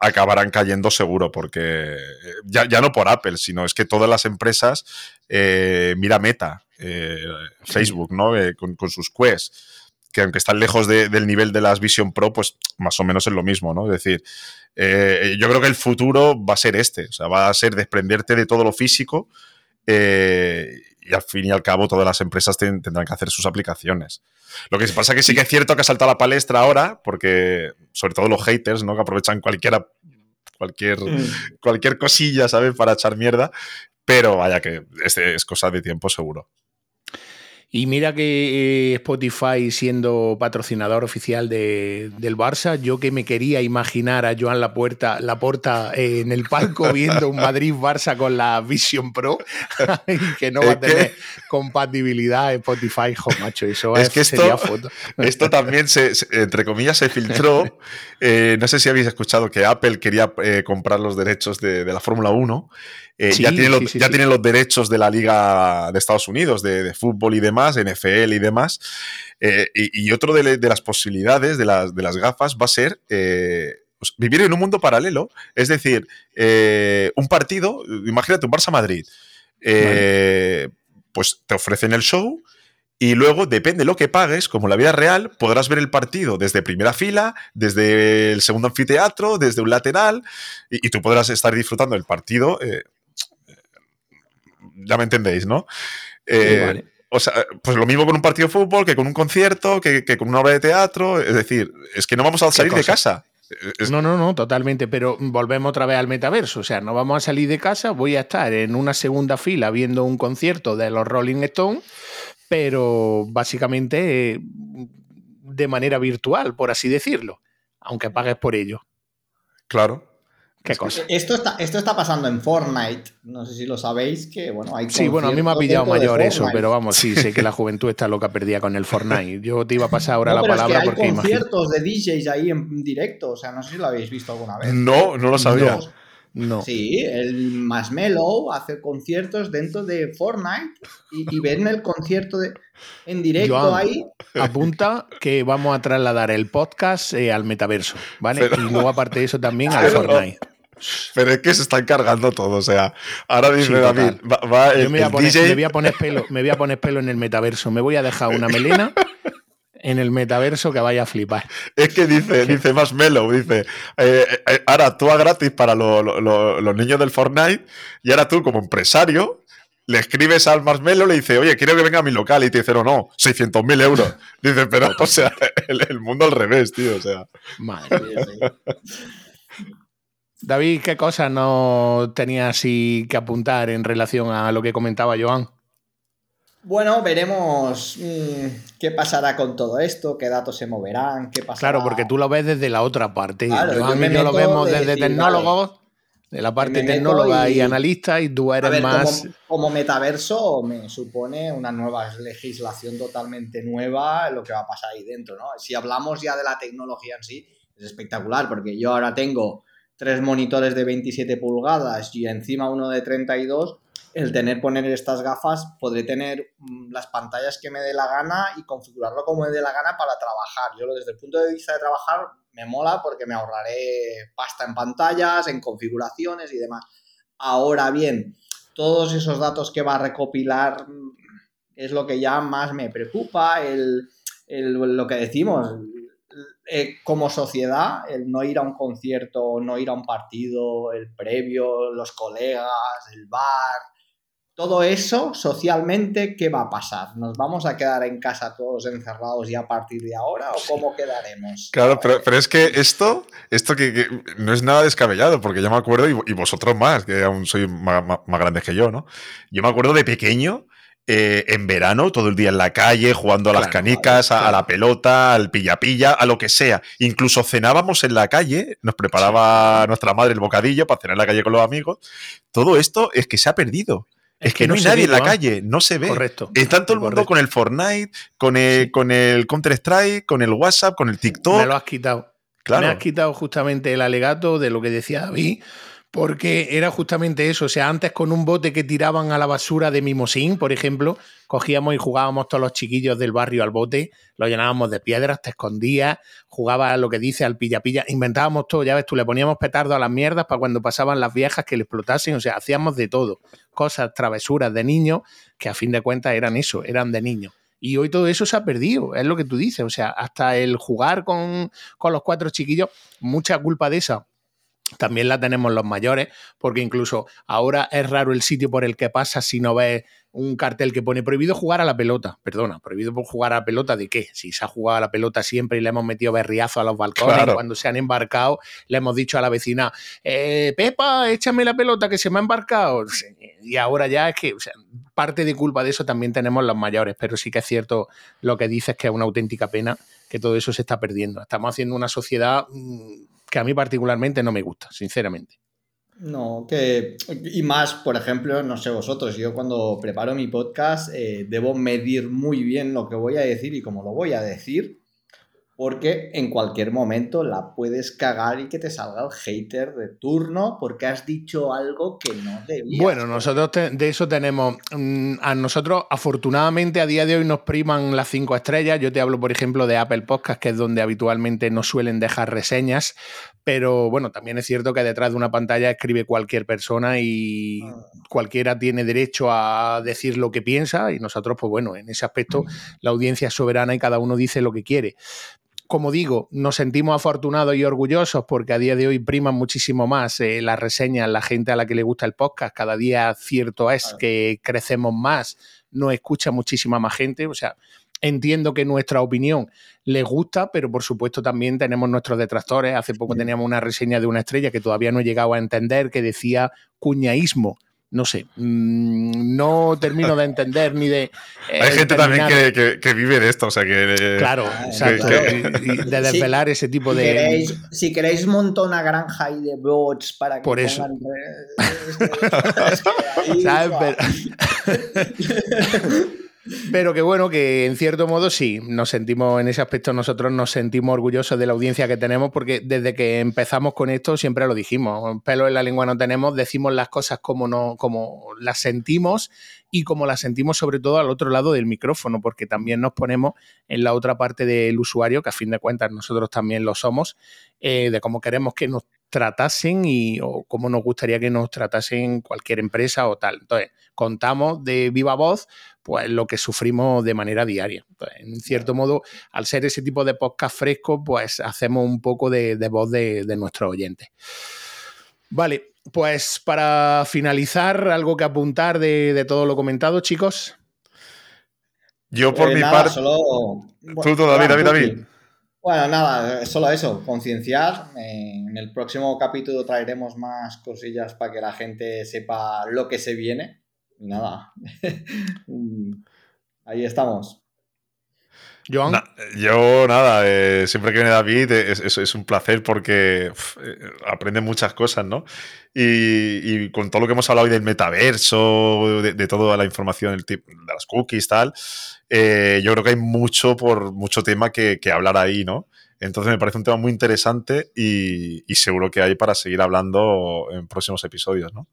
S2: acabarán cayendo seguro, porque ya, ya, no por Apple, sino es que todas las empresas, eh, mira Meta, eh, Facebook, ¿no? Con, con, sus quests que aunque están lejos del nivel de las Vision Pro, pues más o menos es lo mismo, ¿no? Es decir, eh, yo creo que el futuro va a ser este, o sea, va a ser desprenderte de todo lo físico eh, y al fin y al cabo todas las empresas tendrán que hacer sus aplicaciones. Lo que pasa es que sí que es cierto que ha saltado la palestra ahora, porque sobre todo los haters, ¿no? Que aprovechan cualquiera, cualquier, mm. cualquier cosilla, ¿sabes? Para echar mierda. Pero vaya que este es cosa de tiempo seguro.
S1: Y mira que eh, Spotify siendo patrocinador oficial de, del Barça, yo que me quería imaginar a Joan Lapuerta, Laporta eh, en el palco viendo un Madrid-Barça con la Vision Pro y que no va a tener compatibilidad Spotify, jo, macho, eso
S2: es que esto, foto. esto también, se, entre comillas, se filtró. Eh, no sé si habéis escuchado que Apple quería comprar los derechos de, de la Fórmula 1 eh, ya, tienen los, ya tienen los derechos de la Liga de Estados Unidos, de, fútbol y demás, NFL y demás. Eh, y, otro de, las posibilidades de las, de las, gafas va a ser eh, pues, vivir en un mundo paralelo. Es decir, un partido, imagínate un Barça-Madrid, pues te ofrecen el show. Y luego, depende de lo que pagues, como la vida real, podrás ver el partido desde primera fila, desde el segundo anfiteatro, desde un lateral, y, tú podrás estar disfrutando del partido ya me entendéis, ¿no? Eh, o sea, pues lo mismo con un partido de fútbol, que con un concierto, que, con una obra de teatro. Es decir, es que no vamos a salir de casa.
S1: No, no, no, totalmente, pero volvemos otra vez al metaverso, o sea, no vamos a salir de casa, voy a estar en una segunda fila viendo un concierto de los Rolling Stones, pero básicamente de manera virtual, por así decirlo, aunque pagues por ello.
S2: Claro,
S1: ¿Qué cosa?
S3: Esto está, esto está pasando en Fortnite. No sé si lo sabéis, que bueno, hay
S1: Sí, bueno, a mí me ha pillado mayor eso, pero vamos, sí, sé que la juventud está loca perdida con el Fortnite. Yo te iba a pasar ahora la palabra
S3: es
S1: que hay
S3: conciertos de DJs ahí en directo, o sea, no sé si lo habéis visto alguna vez.
S2: No, no lo sabía.
S1: No.
S3: Sí, el Masmello hace conciertos dentro de Fortnite y, y ven el concierto de, en directo ahí.
S1: Apunta que vamos a trasladar el podcast eh, al metaverso, ¿vale? Y luego, aparte de eso, también al Fortnite.
S2: Pero es que se están cargando todo. O sea, ahora dice David, va,
S1: Yo me voy, a poner, me voy, a poner, pelo, me voy a poner pelo en el metaverso. Me voy a dejar una melena en el metaverso que vaya a flipar.
S2: Es que dice, dice más Melo, dice, eh, eh, ahora actúa gratis para los niños del Fortnite y ahora tú como empresario le escribes al Marshmello, le dice, oye, quiero que venga a mi local y te dice, no, no, 600 mil euros. Dice, pero, o sea, el, mundo al revés, tío, o sea.
S1: Madre mía, David, ¿qué cosas no tenía así que apuntar en relación a lo que comentaba Joan?
S3: Bueno, veremos mm, qué pasará con todo esto, qué datos se moverán, qué pasará.
S1: Claro, porque tú lo ves desde la otra parte. Joan y yo lo vemos desde tecnólogos, de la parte tecnóloga y, analista, y tú eres más.
S3: Como, como, metaverso me supone una nueva legislación totalmente nueva lo que va a pasar ahí dentro, ¿no? Si hablamos ya de la tecnología en sí, es espectacular, porque yo ahora tengo tres monitores de 27 pulgadas y encima uno de 32, el tener poner estas gafas, podré tener mm, las pantallas que me dé la gana y configurarlo como me dé la gana para trabajar. Yo desde el punto de vista de trabajar me mola porque me ahorraré pasta en pantallas, en configuraciones y demás. Ahora bien, todos esos datos que va a recopilar mm, es lo que ya más me preocupa, el, lo que decimos, eh, como sociedad, el no ir a un concierto, no ir a un partido, el previo, los colegas, el bar, todo eso socialmente, ¿qué va a pasar? ¿Nos vamos a quedar en casa todos encerrados y a partir de ahora o cómo quedaremos?
S2: Claro, pero, es que esto, esto que, no es nada descabellado, porque yo me acuerdo, y, vosotros más, que aún sois más, más grandes que yo, ¿no? Yo me acuerdo de pequeño eh, en verano, todo el día en la calle, jugando a las canicas, A, la pelota, al pilla-pilla, a lo que sea. Incluso cenábamos en la calle, nos preparaba nuestra madre el bocadillo para cenar en la calle con los amigos. Todo esto es que se ha perdido. Es, que, no, hay nadie en la calle, no se ve.
S1: Correcto.
S2: Está todo el mundo con el Fortnite, con el, con el Counter-Strike, con el WhatsApp, con el TikTok.
S1: Me lo has quitado. Claro. Me has quitado justamente el alegato de lo que decía David porque era justamente eso. O sea, antes con un bote que tiraban a la basura de Mimosín, por ejemplo, cogíamos y jugábamos todos los chiquillos del barrio al bote, lo llenábamos de piedras, te escondías, jugabas lo que dice al pilla-pilla, inventábamos todo, ya ves tú, le poníamos petardo a las mierdas para cuando pasaban las viejas que le explotasen, o sea, hacíamos de todo, cosas, travesuras de niños, que a fin de cuentas eran eso, eran de niños. Y hoy todo eso se ha perdido, es lo que tú dices. O sea, hasta el jugar con, con los cuatro chiquillos, mucha culpa de esa también la tenemos los mayores, porque incluso ahora es raro el sitio por el que pasas si no ves un cartel que pone prohibido jugar a la pelota. Perdona, prohibido por jugar a la pelota de qué? Si se ha jugado a la pelota siempre y le hemos metido berriazo a los balcones cuando se han embarcado le hemos dicho a la vecina, eh, Pepa, échame la pelota que se me ha embarcado. Y ahora ya es que parte de culpa de eso también tenemos los mayores, pero sí que es cierto lo que dices que es una auténtica pena que todo eso se está perdiendo. Estamos haciendo una sociedad mm, que a mí particularmente no me gusta, sinceramente.
S3: No, que. Y más, por ejemplo, no sé vosotros, yo cuando preparo mi podcast eh, debo medir muy bien lo que voy a decir y cómo lo voy a decir, porque en cualquier momento la puedes cagar y que te salga el hater de turno porque has dicho algo que no debías.
S1: Bueno, nosotros de eso tenemos. Mm, a nosotros, afortunadamente, a día de hoy nos priman las cinco estrellas. Yo te hablo, por ejemplo, de Apple Podcast, que es donde habitualmente nos suelen dejar reseñas. Pero bueno, también es cierto que detrás de una pantalla escribe cualquier persona y ah. cualquiera tiene derecho a decir lo que piensa. Y nosotros, pues bueno, en ese aspecto, la audiencia es soberana y cada uno dice lo que quiere como digo, nos sentimos afortunados y orgullosos porque a día de hoy priman muchísimo más eh, las reseñas, la gente a la que le gusta el podcast. Cada día cierto es que crecemos más, nos escucha muchísima más gente. O sea, entiendo que nuestra opinión les gusta, pero por supuesto también tenemos nuestros detractores. Hace poco teníamos una reseña de una estrella que todavía no he llegado a entender que decía cuñaísmo no sé, mm, no termino de entender ni de...
S2: Eh, Hay gente también que, vive de esto, o sea que...
S1: Claro, exacto. de desvelar ese tipo de...
S3: si queréis montar una granja y de bots para que...
S1: Por eso. Pero que bueno, que en cierto modo sí, nos sentimos en ese aspecto, nosotros nos sentimos orgullosos de la audiencia que tenemos, porque desde que empezamos con esto siempre lo dijimos, pelo en la lengua no tenemos, decimos las cosas como, no, como las sentimos y como las sentimos sobre todo al otro lado del micrófono, porque también nos ponemos en la otra parte del usuario, que a fin de cuentas nosotros también lo somos, eh, de cómo queremos que nos tratasen y o cómo nos gustaría que nos tratasen cualquier empresa o tal. Entonces, contamos de viva voz pues lo que sufrimos de manera diaria. en cierto modo, al ser ese tipo de podcast fresco, pues hacemos un poco de, voz de, de nuestros oyentes. Vale, pues para finalizar, algo que apuntar de, todo lo comentado, chicos.
S2: Yo por eh, mi parte. Tú, David, David, David.
S3: Bueno, nada, solo eso, concienciar. En el próximo capítulo traeremos más cosillas para que la gente sepa lo que se viene. Nada, ahí estamos.
S2: yo nada, eh, siempre que viene David es, es, un placer porque eh, aprende muchas cosas, ¿no? Y, con todo lo que hemos hablado hoy del metaverso, de, toda la información de las cookies, tal, eh, yo creo que hay mucho por mucho tema que, hablar ahí, ¿no? Entonces me parece un tema muy interesante y, seguro que hay para seguir hablando en próximos episodios, ¿no?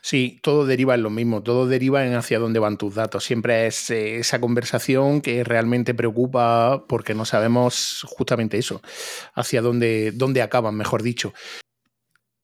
S1: Sí, todo deriva en lo mismo, todo deriva en hacia dónde van tus datos. Siempre es eh, esa conversación que realmente preocupa porque no sabemos justamente eso, hacia dónde, dónde acaban, mejor dicho.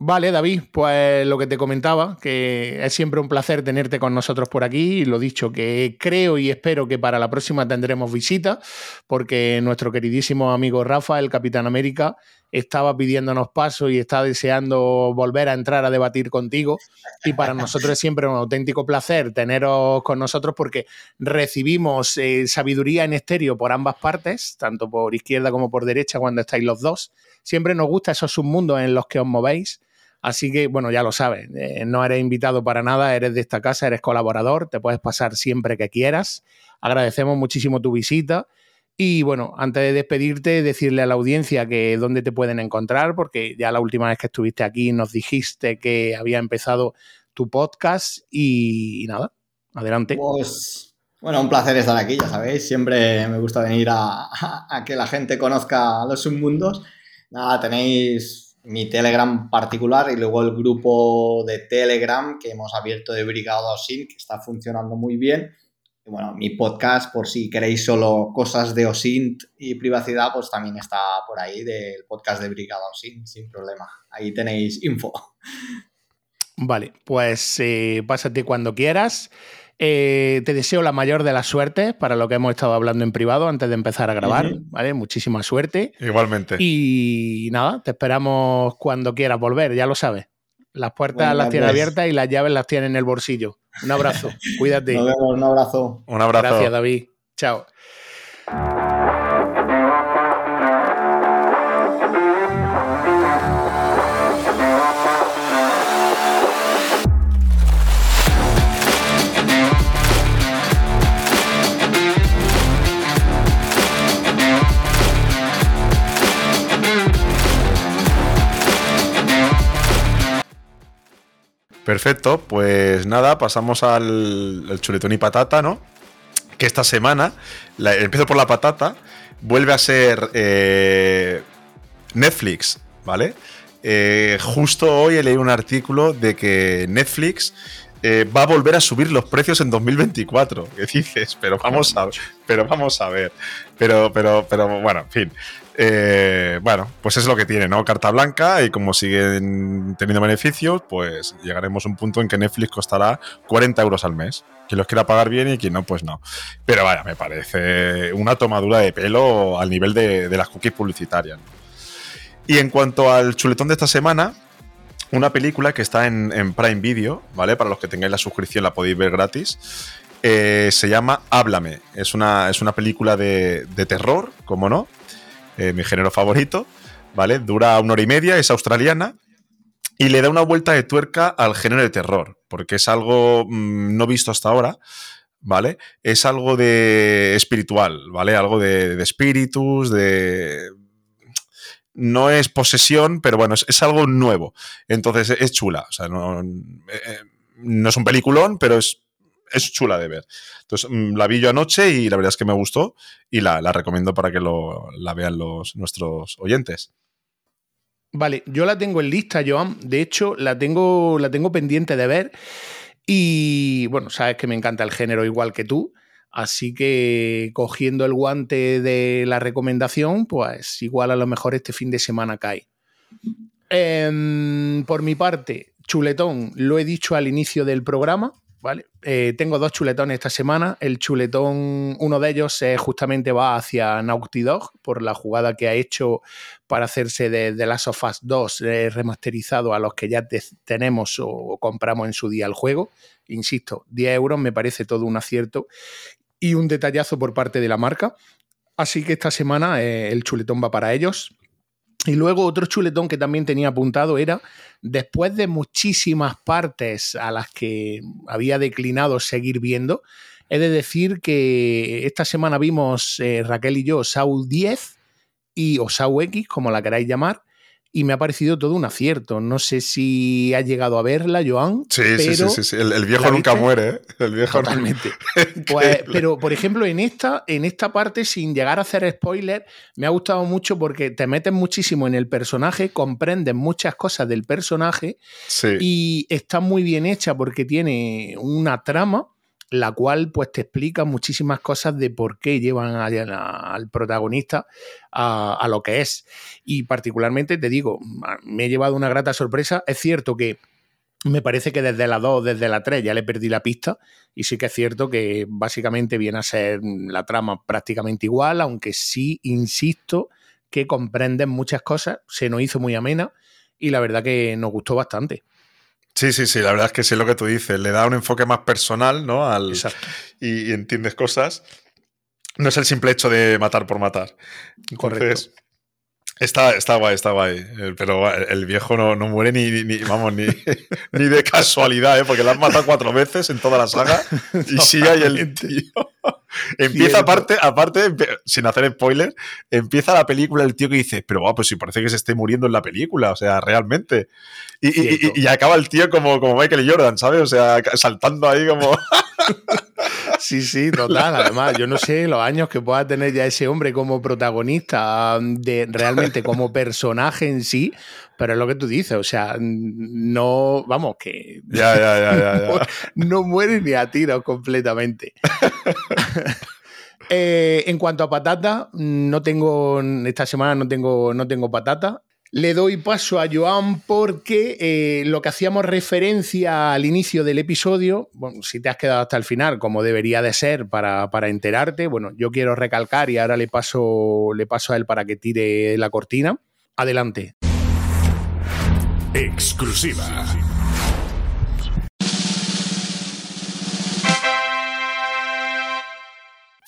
S1: Vale, David, pues lo que te comentaba, que es siempre un placer tenerte con nosotros por aquí. Lo dicho, que creo y espero que para la próxima tendremos visita, porque nuestro queridísimo amigo Rafa, el Capitán América, estaba pidiéndonos paso y está deseando volver a entrar a debatir contigo. Y para nosotros es siempre un auténtico placer teneros con nosotros porque recibimos eh, sabiduría en estéreo por ambas partes, tanto por izquierda como por derecha cuando estáis los dos. Siempre nos gusta esos submundos en los que os movéis. Así que, bueno, ya lo sabes, eh, no eres invitado para nada, eres de esta casa, eres colaborador, te puedes pasar siempre que quieras. Agradecemos muchísimo tu visita. Y bueno, antes de despedirte, decirle a la audiencia que dónde te pueden encontrar, porque ya la última vez que estuviste aquí nos dijiste que había empezado tu podcast y, nada, adelante.
S3: Pues bueno, un placer estar aquí, ya sabéis, siempre me gusta venir a, que la gente conozca los submundos. Nada, tenéis mi Telegram particular y luego el grupo de Telegram que hemos abierto de Brigada OSINT, que está funcionando muy bien. Y bueno, mi podcast, por si queréis solo cosas de OSINT y privacidad, pues también está por ahí del podcast de Brigada OSINT, sin problema. Ahí tenéis info.
S1: Vale, pues eh, pásate cuando quieras. Eh, te deseo la mayor de las suertes para lo que hemos estado hablando en privado antes de empezar a grabar, ¿vale? Muchísima suerte.
S2: Igualmente.
S1: Y nada, te esperamos cuando quieras volver, ya lo sabes. Las puertas las tiene abiertas y las llaves las tiene en el bolsillo. Un abrazo. Cuídate.
S3: Nos vemos. Un abrazo.
S2: Un abrazo.
S1: Gracias, David. Chao.
S2: Perfecto, pues nada, pasamos al, chuletón y patata, ¿no? Que esta semana, empiezo por la patata, vuelve a ser eh, Netflix, ¿vale? Eh, justo hoy he leído un artículo de que Netflix eh, va a volver a subir los precios en 2024. ¿Qué dices? Pero vamos a, pero vamos a ver. Pero, pero, pero, bueno, en fin. Eh, bueno, pues es lo que tiene, ¿no? Carta blanca y como siguen teniendo beneficios, pues llegaremos a un punto en que Netflix costará 40 euros al mes. Quien los quiera pagar bien y quien no, pues no. Pero vaya, me parece una tomadura de pelo al nivel de, las cookies publicitarias. Y en cuanto al chuletón de esta semana, una película que está en, Prime Video, ¿vale? Para los que tengáis la suscripción la podéis ver gratis. Eh, se llama Háblame. Es una, es una película de, de terror, como no, eh, mi género favorito, ¿vale? Dura una hora y media, es australiana y le da una vuelta de tuerca al género de terror, porque es algo mm, no visto hasta ahora, ¿vale? Es algo de espiritual, ¿vale? Algo de, espíritus, de... No es posesión, pero bueno, es, algo nuevo. Entonces es chula. O sea, no, eh, eh, no es un peliculón, pero es es chula de ver. Entonces, mm, la vi yo anoche y la verdad es que me gustó y la, recomiendo para que lo, la vean los, nuestros oyentes.
S1: Vale, yo la tengo en lista, Joan. De hecho, la tengo, la tengo pendiente de ver. Y bueno, sabes que me encanta el género igual que tú. Así que cogiendo el guante de la recomendación, pues igual a lo mejor este fin de semana cae. Em, por mi parte, chuletón, lo he dicho al inicio del programa, ¿vale? Eh, tengo dos chuletones esta semana. El chuletón, uno de ellos justamente va hacia Naughty Dog por la jugada que ha hecho para hacerse de The Last of Us 2 eh, remasterizado a los que ya tenemos o compramos en su día el juego. Insisto, 10 euros me parece todo un acierto y un detallazo por parte de la marca. Así que esta semana eh, el chuletón va para ellos. Y luego otro chuletón que también tenía apuntado era, después de muchísimas partes a las que había declinado seguir viendo, he de decir que esta semana vimos eh, Raquel y yo Saul 10 y o Saul X, como la queráis llamar, y me ha parecido todo un acierto. No sé si has llegado a verla, Joan.
S2: Sí, sí, sí, sí, El, viejo nunca muere, ¿eh? El viejo
S1: Totalmente. pues, pero, por ejemplo, en esta, en esta parte, sin llegar a hacer spoiler, me ha gustado mucho porque te metes muchísimo en el personaje, comprendes muchas cosas del personaje y está muy bien hecha porque tiene una trama la cual pues te explica muchísimas cosas de por qué llevan al protagonista a, lo que es. Y particularmente te digo, me he llevado una grata sorpresa. Es cierto que me parece que desde la 2, desde la 3 ya le perdí la pista y sí que es cierto que básicamente viene a ser la trama prácticamente igual, aunque sí, insisto, que comprenden muchas cosas, se nos hizo muy amena y la verdad que nos gustó bastante.
S2: Sí, sí, sí, la verdad es que sí lo que tú dices, le da un enfoque más personal, ¿no? Al, y, entiendes cosas. No es el simple hecho de matar por matar. Correcto. Está, está guay, está guay. Eh, pero el viejo no, muere ni, vamos, ni, ni, de casualidad, ¿eh? porque lo han matado cuatro veces en toda la saga. Y sí hay el tío. Empieza aparte, aparte, sin hacer spoiler, empieza la película el tío que dice, pero wow, pues sí, parece que se esté muriendo en la película, o sea, realmente. Y, y, acaba el tío como, como Michael Jordan, ¿sabes? O sea, saltando ahí como...
S1: Sí, sí, total. Además, yo no sé los años que pueda tener ya ese hombre como protagonista, de realmente como personaje en sí, pero es lo que tú dices, o sea, no, vamos, que
S2: ya, ya, ya,
S1: no, muere ni a tiros completamente. Eh, en cuanto a patata, no tengo, esta semana no tengo, no tengo patata. Le doy paso a Joan porque eh, lo que hacíamos referencia al inicio del episodio, bueno, si te has quedado hasta el final, como debería de ser para, enterarte, bueno, yo quiero recalcar y ahora le paso, le paso a él para que tire la cortina. Adelante.
S4: exclusiva.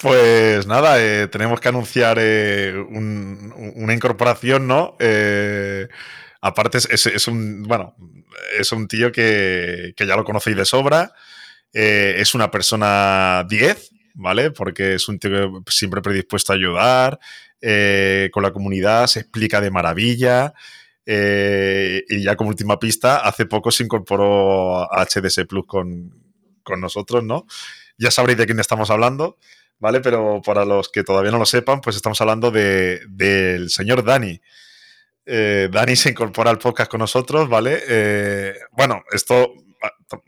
S2: Pues nada, eh, tenemos que anunciar eh, una incorporación, ¿no? Eh, aparte es, un, bueno, es un tío que, que ya lo conocéis de sobra. es una persona 10, ¿vale? Porque es un tío siempre predispuesto a ayudar, con la comunidad, se explica de maravilla. y ya como última pista, hace poco se incorporó a HDS Plus con, con nosotros, ¿no? Ya sabréis de quién estamos hablando. ¿Vale? Pero para los que todavía no lo sepan, pues estamos hablando del señor Dani. Eh, Dani se incorpora al podcast con nosotros, ¿vale? Eh, bueno, esto ah,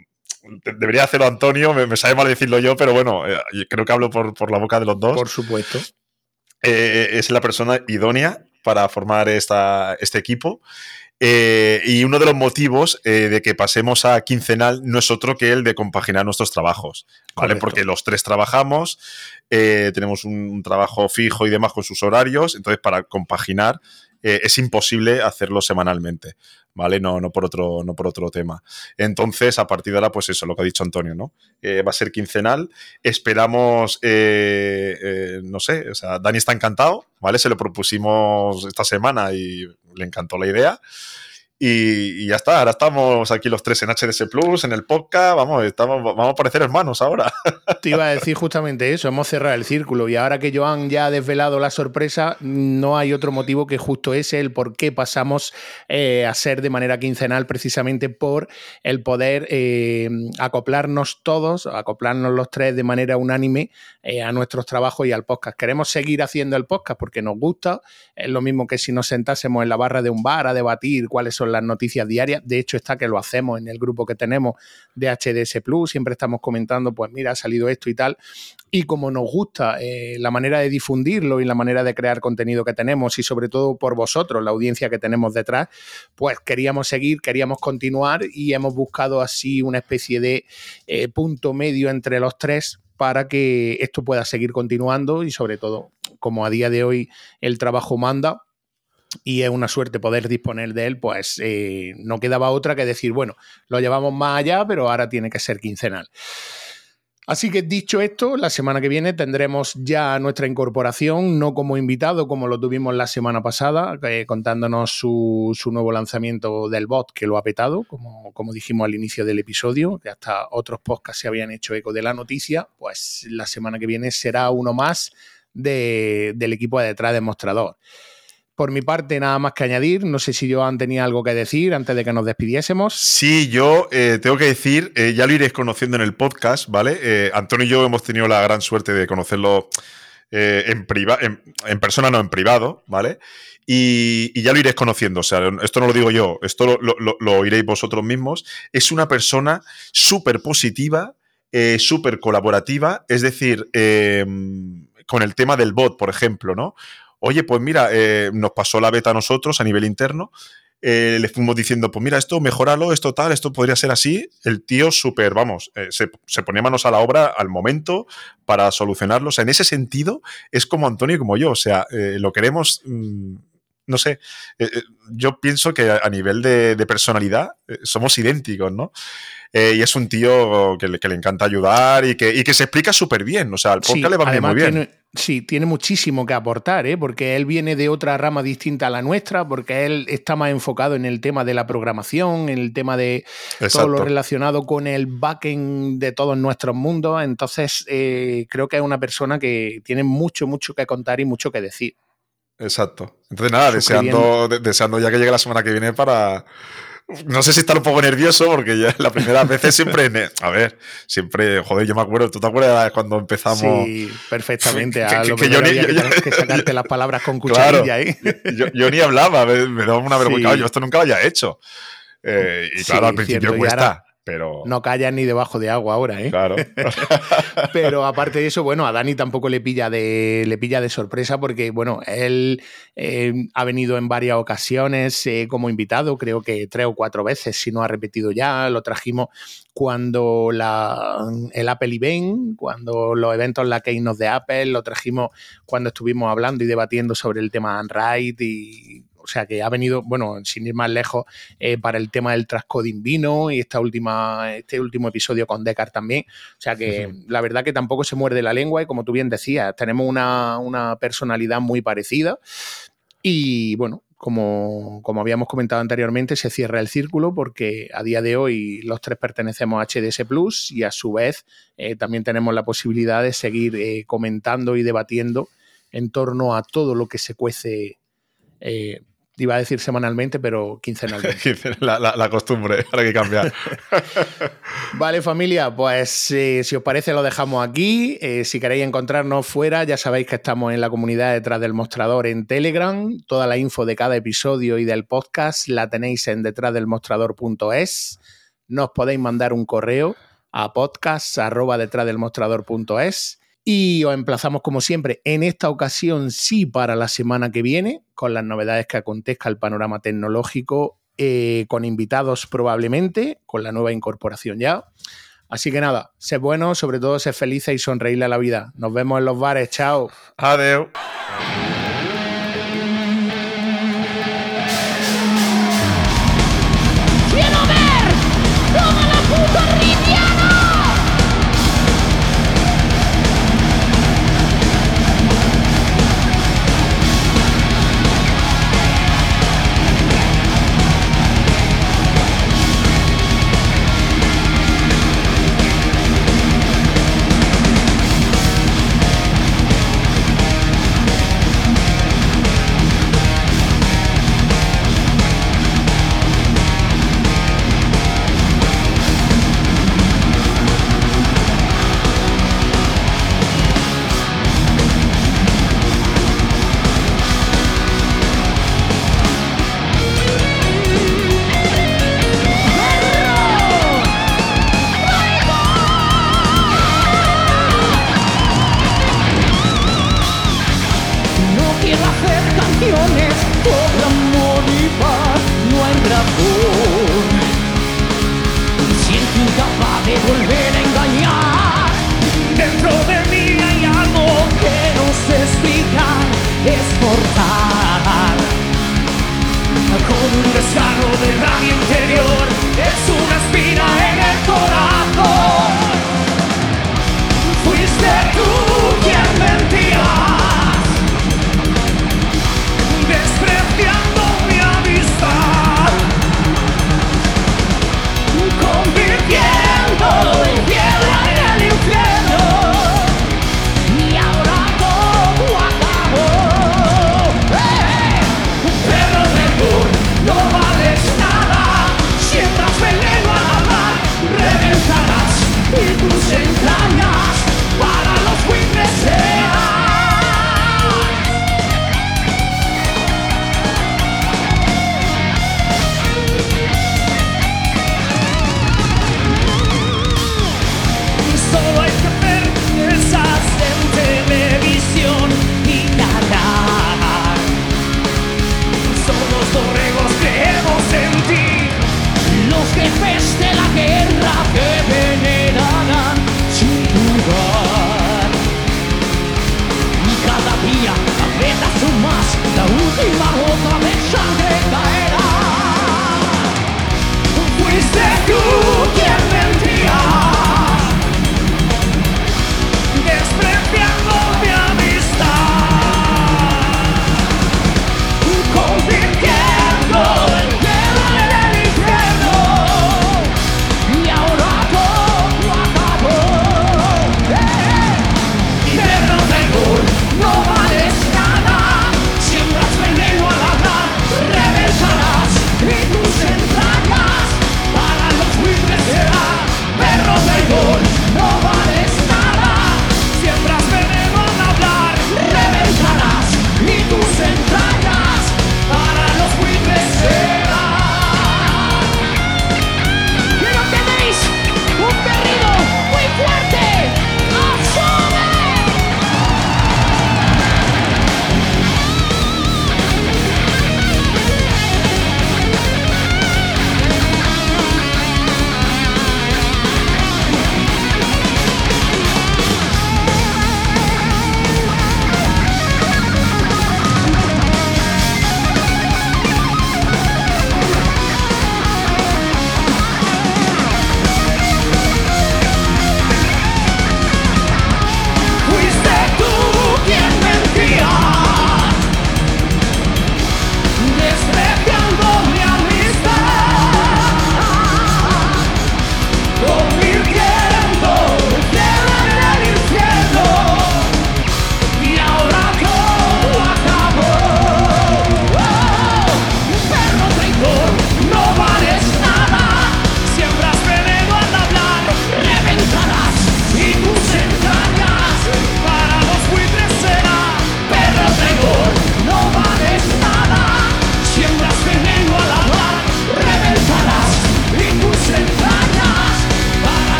S2: debería hacerlo Antonio, me, sabe mal decirlo yo, pero bueno, eh, creo que hablo por, la boca de los dos.
S1: Por supuesto.
S2: es la persona idónea para formar esta, este equipo. Eh, y uno de los motivos eh, de que pasemos a quincenal no es otro que el de compaginar nuestros trabajos, ¿vale? Porque los tres trabajamos, eh, tenemos un, trabajo fijo y demás con sus horarios, entonces para compaginar es imposible hacerlo semanalmente, ¿vale? No, no, por otro, no por otro tema. Entonces, a partir de ahora, pues eso, lo que ha dicho Antonio, ¿no? va a ser quincenal. Esperamos, no sé, o sea, Dani está encantado, ¿vale? Se lo propusimos esta semana y le encantó la idea. Y, ya está, ahora estamos aquí los tres en HDS Plus, en el podcast, vamos, estamos, vamos a parecer hermanos ahora.
S1: Te iba a decir justamente eso, hemos cerrado el círculo y ahora que Joan ya ha desvelado la sorpresa, no hay otro motivo que justo ese, el por qué pasamos eh, a ser de manera quincenal precisamente por el poder eh, acoplarnos todos, acoplarnos los tres de manera unánime eh, a nuestros trabajos y al podcast. Queremos seguir haciendo el podcast porque nos gusta, es lo mismo que si nos sentásemos en la barra de un bar a debatir cuáles son las noticias diarias. De hecho, está que lo hacemos en el grupo que tenemos de HDS Plus. Siempre estamos comentando, pues mira, ha salido esto y tal. Y como nos gusta eh, la manera de difundirlo y la manera de crear contenido que tenemos y sobre todo por vosotros, la audiencia que tenemos detrás, pues queríamos seguir, queríamos continuar y hemos buscado así una especie de eh, punto medio entre los tres para que esto pueda seguir continuando y sobre todo, como a día de hoy el trabajo manda, y es una suerte poder disponer de él, pues eh, no quedaba otra que decir, bueno, lo llevamos más allá, pero ahora tiene que ser quincenal. Así que dicho esto, la semana que viene tendremos ya nuestra incorporación, no como invitado como lo tuvimos la semana pasada, eh, contándonos su, nuevo lanzamiento del bot que lo ha petado, como, como dijimos al inicio del episodio, que hasta otros podcasts se habían hecho eco de la noticia, pues la semana que viene será uno más del equipo de detrás del mostrador. Por mi parte, nada más que añadir. No sé si Joan tenía algo que decir antes de que nos despidiésemos.
S2: Sí, yo eh, tengo que decir, eh, ya lo iréis conociendo en el podcast, ¿vale? Eh, Antonio y yo hemos tenido la gran suerte de conocerlo en, en, persona, no en privado, ¿vale? Y, ya lo iréis conociendo. O sea, esto no lo digo yo, esto lo, lo oiréis vosotros mismos. Es una persona súper positiva, súper colaborativa, es decir, con el tema del bot, por ejemplo, ¿no? Oye, pues mira, eh, nos pasó la beta a nosotros a nivel interno. Eh, le fuimos diciendo, pues mira, esto mejoralo, esto tal, esto podría ser así. El tío súper, vamos, eh, se, se, ponía manos a la obra al momento para solucionarlo. O sea, en ese sentido es como Antonio y como yo. O sea, lo queremos, mm, no sé, yo pienso que a, nivel de, de personalidad somos idénticos, ¿no? Eh, y es un tío que le, encanta ayudar y que, que se explica súper bien. O sea, al podcast le va muy bien.
S1: sí, tiene muchísimo que aportar, ¿eh? porque él viene de otra rama distinta a la nuestra, porque él está más enfocado en el tema de la programación, en el tema de todo lo relacionado con el backend de todos nuestros mundos. Entonces, eh, creo que es una persona que tiene mucho, mucho que contar y mucho que decir.
S2: Exacto. Entonces, nada, deseando, deseando ya que llegue la semana que viene para no sé si está un poco nervioso porque ya la primera vez siempre. A ver, siempre. Joder, yo me acuerdo. ¿Tú te acuerdas cuando empezamos?
S1: Sí, perfectamente. que, que, yo ni, que, sacarte las palabras con cucharilla ahí.
S2: Yo, ni hablaba, me, daba una vergüenza. Yo esto nunca lo había hecho. Eh, y claro, al principio cuesta.
S1: No callan ni debajo de agua ahora, ¿eh?
S2: Claro.
S1: pero aparte de eso, bueno, a Dani tampoco le pilla de, le pilla de sorpresa porque, bueno, él eh, ha venido en varias ocasiones eh, como invitado, creo que tres o cuatro veces, si no ha repetido ya. Lo trajimos cuando la, el Apple Event, cuando los eventos la Keynote de Apple, lo trajimos cuando estuvimos hablando y debatiendo sobre el tema Android y sea que ha venido, bueno, sin ir más lejos, eh, para el tema del transcoding vino y esta última, este último episodio con Decar también. O sea que la verdad que tampoco se muerde la lengua y como tú bien decías, tenemos una, una personalidad muy parecida. Y bueno, como, habíamos comentado anteriormente, se cierra el círculo porque a día de hoy los tres pertenecemos a HDS Plus y a su vez eh, también tenemos la posibilidad de seguir eh, comentando y debatiendo en torno a todo lo que se cuece eh, iba a decir semanalmente, pero quincenalmente.
S5: la, la, costumbre, ahora hay que cambiar.
S1: vale, familia, pues eh, si os parece lo dejamos aquí. Eh, si queréis encontrarnos fuera, ya sabéis que estamos en la comunidad detrás del mostrador en Telegram. Toda la info de cada episodio y del podcast la tenéis en detrásdelmostrador.es. Nos podéis mandar un correo a podcast.detrásdelmostrador.es y os emplazamos como siempre, en esta ocasión sí para la semana que viene, con las novedades que acontezca el panorama tecnológico, eh, con invitados probablemente, con la nueva incorporación ya. Así que nada, sé bueno, sobre todo sé felices y sonreírle a la vida. Nos vemos en los bares, chao.
S5: Adiós.